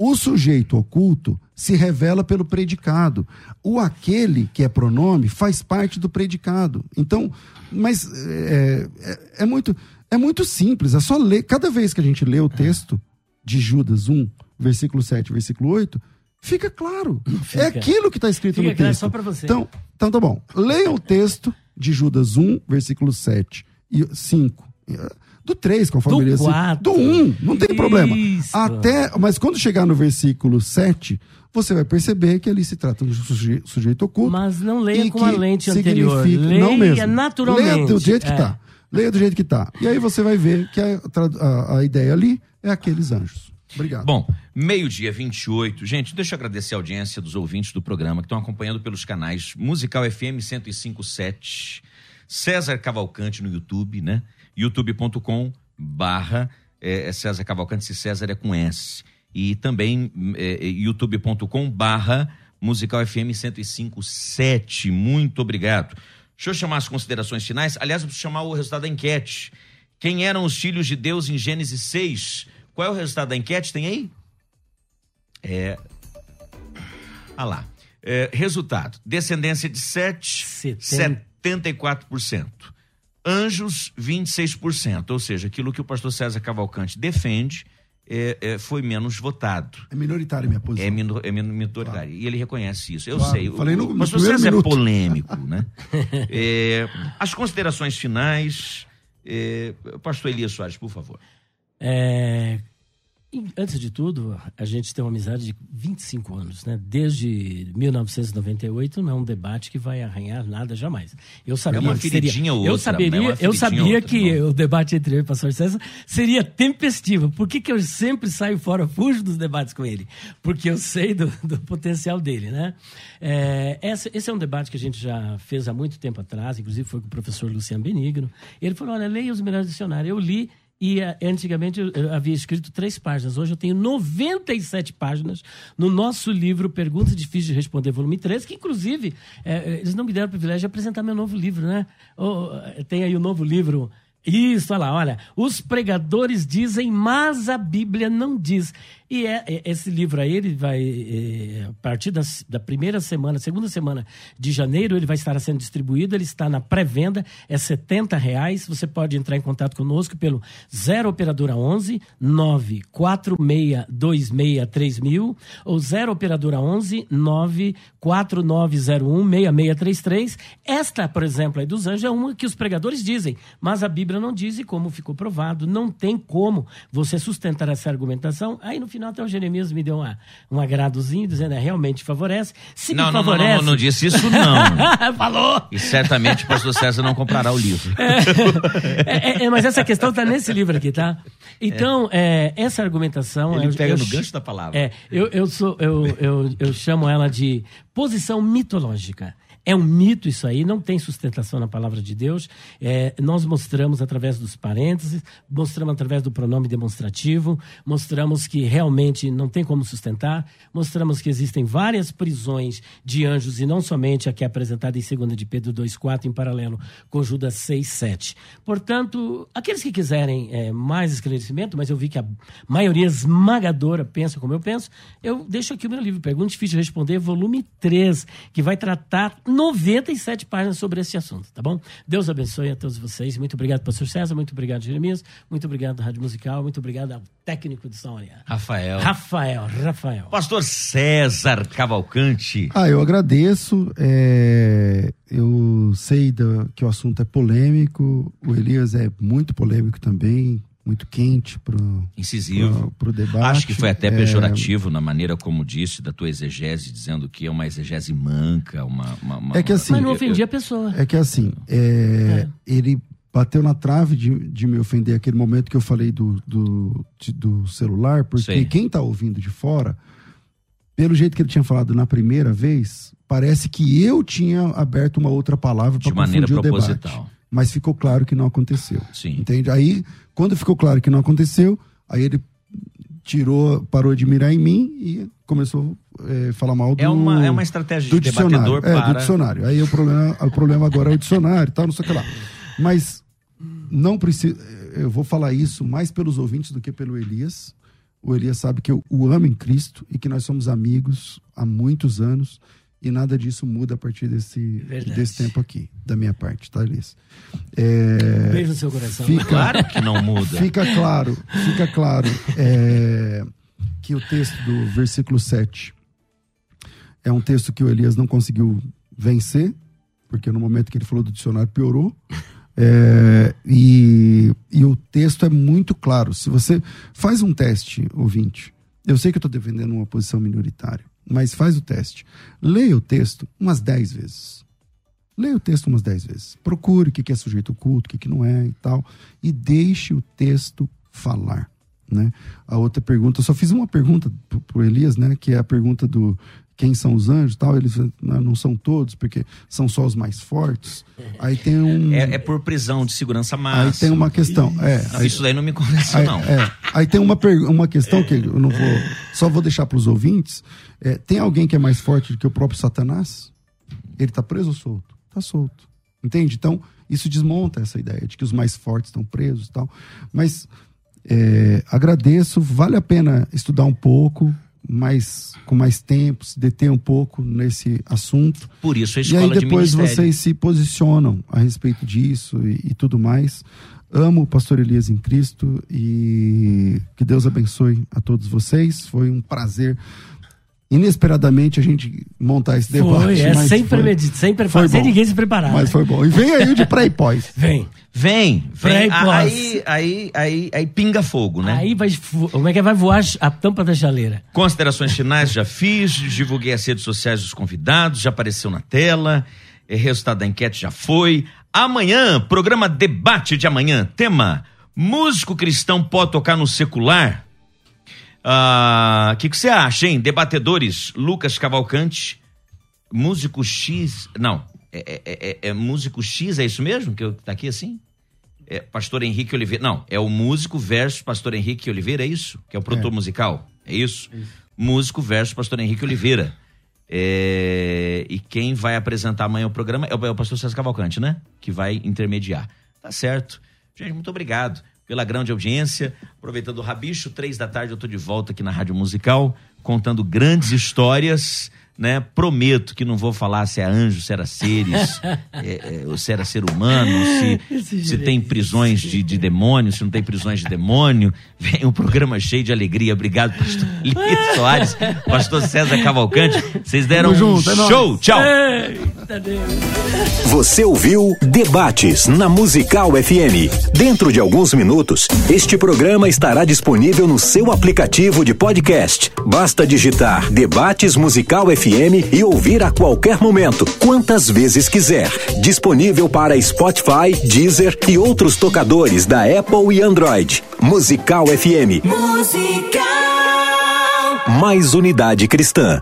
o sujeito oculto se revela pelo predicado. O aquele, que é pronome, faz parte do predicado. Então, mas é, é- é muito, é muito simples. É só ler. Cada vez que a gente lê o texto de Judas 1, versículo 7, versículo 8, fica claro. Fica. É aquilo que está escrito Fica no claro texto. só pra você. Então, então tá bom. Leia o texto de Judas 1, versículo 7 e 5. Do 3, conforme Do ele assim. quatro. Do 1, não tem problema. Isso. Até, mas quando chegar no versículo 7, você vai perceber que ali se trata de um suje- sujeito oculto. Mas não leia com a que lente anterior. Leia não mesmo. naturalmente. Leia do jeito que É. tá. Leia do jeito que tá. E aí você vai ver que a, a- a ideia ali é aqueles anjos. Obrigado. Bom, meio-dia 28. Gente, deixa eu agradecer a audiência dos ouvintes do programa que estão acompanhando pelos canais Musical FM 1057, César Cavalcante no YouTube, né? youtube.com barra é, César Cavalcante, se César é com S. E também é, youtube.com barra Musical FM 1057. Muito obrigado. Deixa eu chamar as considerações finais. Aliás, eu preciso chamar o resultado da enquete. Quem eram os filhos de Deus em Gênesis 6? Qual é o resultado da enquete? Tem aí? É. Ah lá. É, resultado: descendência de 7, Setenta. 74%. Anjos, 26%. Ou seja, aquilo que o pastor César Cavalcante defende é, é, foi menos votado. É minoritária a minha posição. É, mino, é mino- minoritário. E ele reconhece isso. Eu Claro. sei. Falei no- o, no pastor César minuto. é polêmico, né? É, as considerações finais. É, pastor Elias Soares, por favor. É, antes de tudo, a gente tem uma amizade de 25 anos, né? Desde 1998 não é um debate que vai arranhar nada jamais. Eu sabia uma que seria, feridinha ou eu outra, saberia, é eu sabia ou outra, que não. o debate entre eu e o pastor César seria tempestivo. Por que, que eu sempre saio fora, fujo dos debates com ele? Porque eu sei do, do potencial dele, né? É, esse, esse é um debate que a gente já fez há muito tempo atrás, inclusive foi com o professor Luciano Benigno. Ele falou, olha, leia os melhores dicionários. Eu li e eh, antigamente eu, havia escrito três páginas. Hoje eu tenho 97 páginas no nosso livro Perguntas Difíceis de Responder, volume 3, que inclusive eh, eles não me deram o privilégio de apresentar meu novo livro, né? Oh, tem aí o novo livro. Isso, olha lá, olha. Os pregadores dizem, mas a Bíblia não diz. E é, é, esse livro aí, ele vai, é, a partir das, da primeira semana, segunda semana de janeiro, ele vai estar sendo distribuído, ele está na pré-venda, é R$ reais. Você pode entrar em contato conosco pelo 0 Operadora 11 94626 mil ou 0 Operadora 11 94901 6633. Esta, por exemplo, aí dos anjos é uma que os pregadores dizem, mas a Bíblia não diz e como ficou provado, não tem como você sustentar essa argumentação. Aí no final final até o Jeremias me deu uma, um agradozinho, dizendo, é, realmente favorece. Se não, não, favorece... não, não, não, disse isso não. Falou! E certamente o pastor César não comprará o livro. É, é, é mas essa questão está nesse livro aqui, tá? Então, é, essa argumentação... Ele eu, pega eu, no gancho da palavra. É, eu, eu, sou, eu, eu, eu chamo ela de posição mitológica. É um mito isso aí, não tem sustentação na palavra de Deus. É, nós mostramos através dos parênteses, mostramos através do pronome demonstrativo, mostramos que realmente não tem como sustentar, mostramos que existem várias prisões de anjos e não somente a que é apresentada em 2 de Pedro 2,4 em paralelo com Judas 6,7. Portanto, aqueles que quiserem é, mais esclarecimento, mas eu vi que a maioria esmagadora pensa como eu penso, eu deixo aqui o meu livro, Pergunta Difícil de Responder, volume 3, que vai tratar 97 páginas sobre esse assunto, tá bom? Deus abençoe a todos vocês. Muito obrigado, pastor César. Muito obrigado, Jeremias. Muito obrigado, Rádio Musical. Muito obrigado ao técnico de som ali. Rafael. Rafael, Rafael. Pastor César Cavalcante. Ah, eu agradeço. É... Eu sei do... que o assunto é polêmico. O Elias é muito polêmico também muito quente para incisivo para o debate. Acho que foi até pejorativo é... na maneira como disse da tua exegese, dizendo que é uma exegese manca, uma, uma, uma é que assim, mas não ofendia eu, a pessoa. É que assim, é, é. ele bateu na trave de, de me ofender aquele momento que eu falei do, do, de, do celular, porque Sei. quem está ouvindo de fora, pelo jeito que ele tinha falado na primeira vez, parece que eu tinha aberto uma outra palavra para confundir o debate mas ficou claro que não aconteceu. Sim. Entende? Aí, quando ficou claro que não aconteceu, aí ele tirou, parou de mirar em mim e começou a é, falar mal do É uma, é uma estratégia do de dicionário. para... É, do dicionário. Aí o problema, o problema agora é o dicionário e tal, não sei o que lá. Mas não precisa... Eu vou falar isso mais pelos ouvintes do que pelo Elias. O Elias sabe que eu o amo em Cristo e que nós somos amigos há muitos anos e nada disso muda a partir desse, desse tempo aqui, da minha parte, tá, Elias? É, Beijo no seu coração. Fica, claro que não muda. Fica claro, fica claro é, que o texto do versículo 7 é um texto que o Elias não conseguiu vencer, porque no momento que ele falou do dicionário piorou. É, e, e o texto é muito claro. Se você faz um teste, ouvinte, eu sei que eu estou defendendo uma posição minoritária mas faz o teste. Leia o texto umas 10 vezes. Leia o texto umas 10 vezes. Procure o que é sujeito oculto, o que não é e tal. E deixe o texto falar. Né? A outra pergunta, só fiz uma pergunta para o Elias, né? que é a pergunta do quem são os anjos tal, eles não, são todos, porque são só os mais fortes. Aí tem um. É, é por prisão de segurança máxima. Aí tem uma questão. É, não, aí, isso daí não me convenceu, aí, não. É, aí tem uma, uma questão que eu não vou. Só vou deixar para os ouvintes. É, tem alguém que é mais forte do que o próprio Satanás? Ele está preso ou solto? Está solto. Entende? Então, isso desmonta essa ideia de que os mais fortes estão presos e tal. Mas é, agradeço, vale a pena estudar um pouco, mais, com mais tempo, se deter um pouco nesse assunto. Por isso a escola E aí depois de vocês se posicionam a respeito disso e, e, tudo mais. Amo o pastor Elias em Cristo e que Deus abençoe a todos vocês. Foi um prazer inesperadamente a gente montar esse debate. Foi, é sempre medito, sempre foi sem ninguém se preparar. Mas né? foi bom. E vem aí o de pré e pós. Vem. Vem, vem. Aí, aí, aí, aí pinga fogo, né? Aí vai, como é que vai voar a tampa da chaleira? Considerações finais já fiz, divulguei as redes sociais dos convidados, já apareceu na tela, é, resultado da enquete já foi. Amanhã, programa Debate de amanhã, tema: músico cristão pode tocar no secular? O uh, ah, que, que você acha, hein? Debatedores, Lucas Cavalcante, músico X. Não, é, é, é, é, músico X, é isso mesmo? Que tá aqui assim? É, pastor Henrique Oliveira. Não, é o músico versus Pastor Henrique Oliveira, é isso? Que é o produtor musical? É isso? isso? Músico versus Pastor Henrique Oliveira. É, e quem vai apresentar amanhã o programa é o, é o pastor César Cavalcante, né? Que vai intermediar. Tá certo. Gente, muito obrigado. Pela grande audiência. Aproveitando o rabicho, três da tarde eu tô de volta aqui na Rádio Musical, contando grandes histórias né? Prometo que não vou falar se é anjo, se era seres, é, é, ou se era ser humano, se, se tem prisões de, de demônio, se não tem prisões de demônio. Vem um programa cheio de alegria. Obrigado, pastor Lito Soares, pastor César Cavalcante. Vocês deram Tamo um junto, é show. Tchau. Você ouviu Debates na Musical FM. Dentro de alguns minutos, este programa estará disponível no seu aplicativo de podcast. Basta digitar Debates Musical FM FM e ouvir a qualquer momento, quantas vezes quiser. Disponível para Spotify, Deezer e outros tocadores da Apple e Android. Musical FM. Musical. Mais unidade cristã.